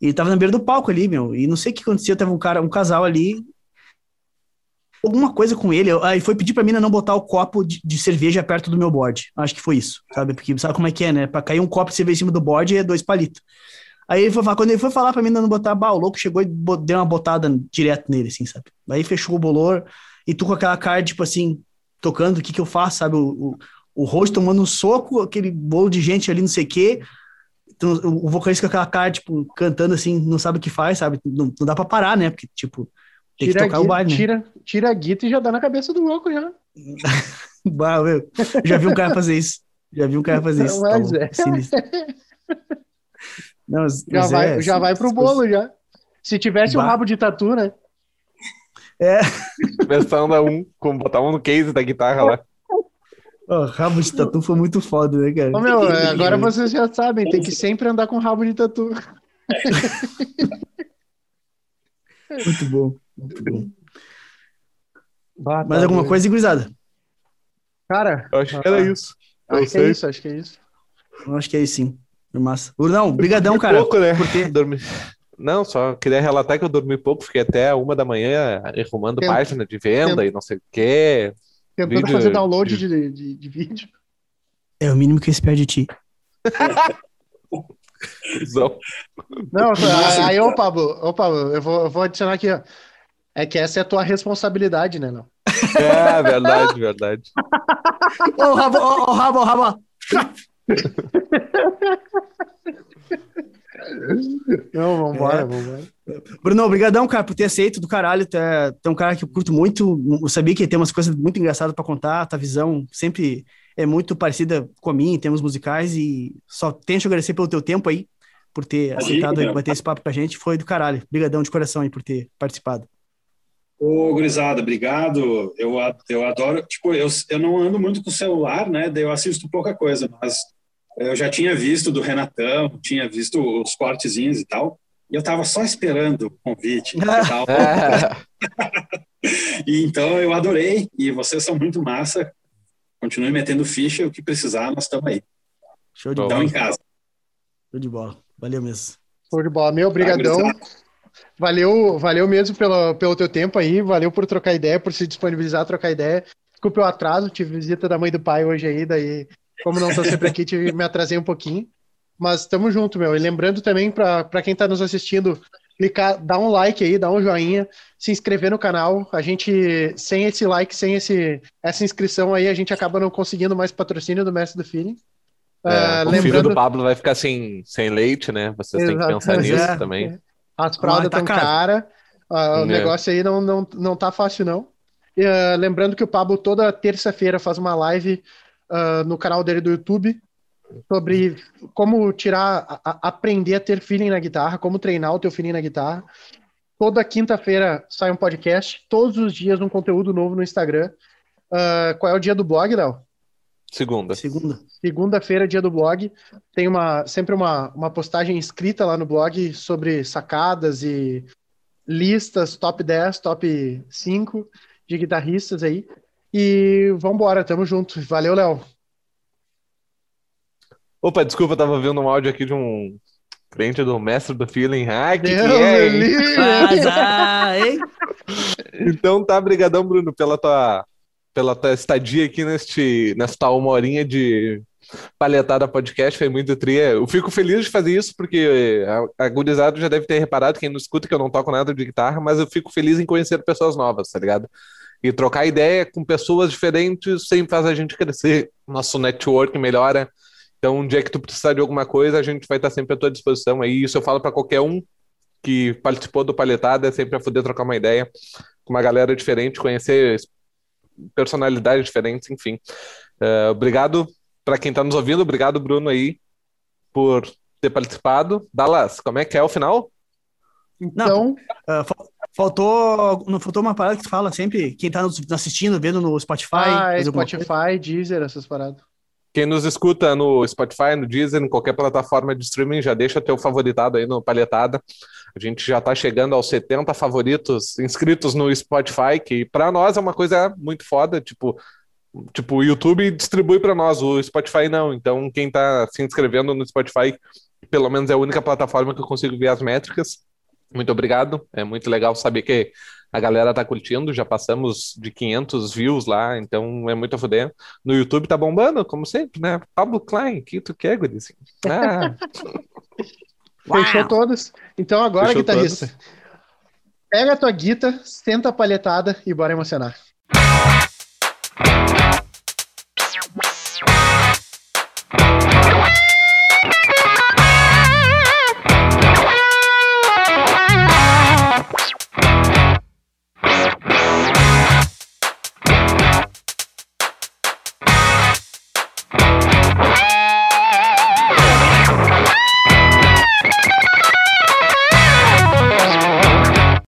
E tava na beira do palco ali, meu. E não sei o que acontecia, tava um cara, um casal ali. Alguma coisa com ele. Aí foi pedir pra mina não botar o copo de, de, cerveja perto do meu board. Acho que foi isso, sabe? Porque sabe como é que é, né? Pra cair um copo de cerveja em cima do board é dois palitos. Aí ele foi falar, quando ele foi falar pra mim não botar, bah, o louco chegou e deu uma botada direto nele, assim, sabe? Aí fechou o bolor e tu com aquela cara, tipo assim, tocando, o que que eu faço, sabe? O, o, o rosto tomando um soco, aquele bolo de gente ali, não sei o quê. Então, o vocalista com aquela cara, tipo, cantando assim, não sabe o que faz, sabe? Não, não dá pra parar, né? Porque, tipo, tem tira que tocar o baile, né? Tira, tira a guita e já dá na cabeça do louco, já. bah, meu, já vi um cara fazer isso. Já vi um cara fazer isso. Mas tá é. Não, já vai, é, já vai pro bolo, já. Se tivesse bah. um rabo de tatu, né? É. Versão da um, como botar um no case da guitarra lá. Oh, rabo de tatu foi muito foda, né, cara? Ô, meu, agora vocês já sabem, tem que sempre andar com rabo de tatu. muito bom, muito bom. Mais alguma coisa, gurizada? Cara, eu acho que era isso. Acho que é isso, acho que é isso. Eu acho que é isso sim. Massa. Não, brigadão, cara. Pouco, né? Porque... Dormi... Não, só queria relatar que eu dormi pouco, fiquei até uma da manhã arrumando Tenta... página de venda Tenta... e não sei o quê. Tentando vídeo... fazer download de... De, de, de, vídeo. É o mínimo que eu espero de ti. não, aí, ô Pablo, ô Pablo, eu vou, eu vou adicionar aqui, ó. É que essa é a tua responsabilidade, né, não? É, verdade, verdade. Ô, Rabo, ô, Rabo, Rabo. Não, vambora, é. vambora. Bruno, obrigadão, cara, por ter aceito do caralho. Tu é, tu é um cara que eu curto muito. Eu sabia que tem umas coisas muito engraçadas para contar. A tua visão sempre é muito parecida com a minha em termos musicais. E só tenho agradecer pelo teu tempo aí, por ter aceitado aí, bater esse papo com a gente. Foi do caralho. Obrigadão de coração aí por ter participado. Ô, gurizada, obrigado. Eu, eu adoro. Tipo, eu, eu não ando muito com o celular, né? Daí eu assisto pouca coisa, mas eu já tinha visto do Renatão, tinha visto os cortezinhos e tal, e eu estava só esperando o convite e tal. e então eu adorei, e vocês são muito massa. Continue metendo ficha, o que precisar, nós estamos aí. Show de bola. em casa. Show de bola. Valeu mesmo. Show de bola. Meu, obrigadão. valeu, valeu mesmo pelo, pelo teu tempo aí, valeu por trocar ideia, por se disponibilizar a trocar ideia. Desculpe o atraso, tive visita da mãe do pai hoje aí, daí como não estou sempre aqui, tive, me atrasei um pouquinho. Mas estamos junto, meu. E lembrando também para quem está nos assistindo, clicar, dar um like aí, dar um joinha, se inscrever no canal. A gente, sem esse like, sem esse, essa inscrição aí, a gente acaba não conseguindo mais patrocínio do Mestre do Feeling. É, uh, o lembrando... filho do Pablo vai ficar sem, sem leite, né? Vocês têm que pensar nisso é, também. As fraldas estão ah, tá cara. Uh, o é. negócio aí não, não, não tá fácil, não. E, uh, lembrando que o Pablo toda terça-feira faz uma live uh, no canal dele do YouTube sobre como tirar, a, aprender a ter feeling na guitarra, como treinar o teu feeling na guitarra. Toda quinta-feira sai um podcast, todos os dias um conteúdo novo no Instagram. Uh, qual é o dia do blog, Léo? Segunda. Segunda. Segunda-feira, dia do blog. Tem uma, sempre uma, uma postagem escrita lá no blog sobre sacadas e listas, top 10, top 5 de guitarristas aí. E vambora, tamo junto. Valeu, Léo. Opa, desculpa, eu tava vendo um áudio aqui de um cliente do mestre do feeling. Ah, que, é, hein? então tá, brigadão, Bruno, pela tua, pela tua estadia aqui neste, nesta uma horinha de, Palhetada Podcast, foi muito tria. Eu fico feliz de fazer isso, porque a, a gurizada já deve ter reparado, quem não escuta, que eu não toco nada de guitarra, mas eu fico feliz em conhecer pessoas novas, tá ligado? E trocar ideia com pessoas diferentes sempre faz a gente crescer, nosso network melhora. Então, um dia que tu precisar de alguma coisa, a gente vai estar sempre à tua disposição. Aí, isso eu falo para qualquer um que participou do Palhetada, é sempre a poder trocar uma ideia com uma galera diferente, conhecer personalidades diferentes, enfim. Uh, obrigado para quem está nos ouvindo, obrigado, Bruno, aí, por ter participado. Dallas, como é que é o final? Então, Não, uh, faltou, não faltou uma parada que tu fala sempre, quem está nos assistindo, vendo no Spotify. Ah, é Spotify, Deezer, essas paradas. Quem nos escuta no Spotify, no Deezer, em qualquer plataforma de streaming, já deixa teu favoritado aí no Palhetada. A gente já está chegando aos 70 favoritos inscritos no Spotify, que para nós é uma coisa muito foda, tipo, tipo o YouTube distribui para nós, o Spotify não. Então, quem está se inscrevendo no Spotify, pelo menos é a única plataforma que eu consigo ver as métricas. Muito obrigado. É muito legal saber que a galera tá curtindo, já passamos de 500 views lá, então é muito a fuder. No YouTube tá bombando, como sempre, né? Pablo Klein, que tu quer, gurizinho? Ah. Fechou todos. Então agora, Fechou guitarrista, todos. pega a tua guita, senta a palhetada e bora emocionar.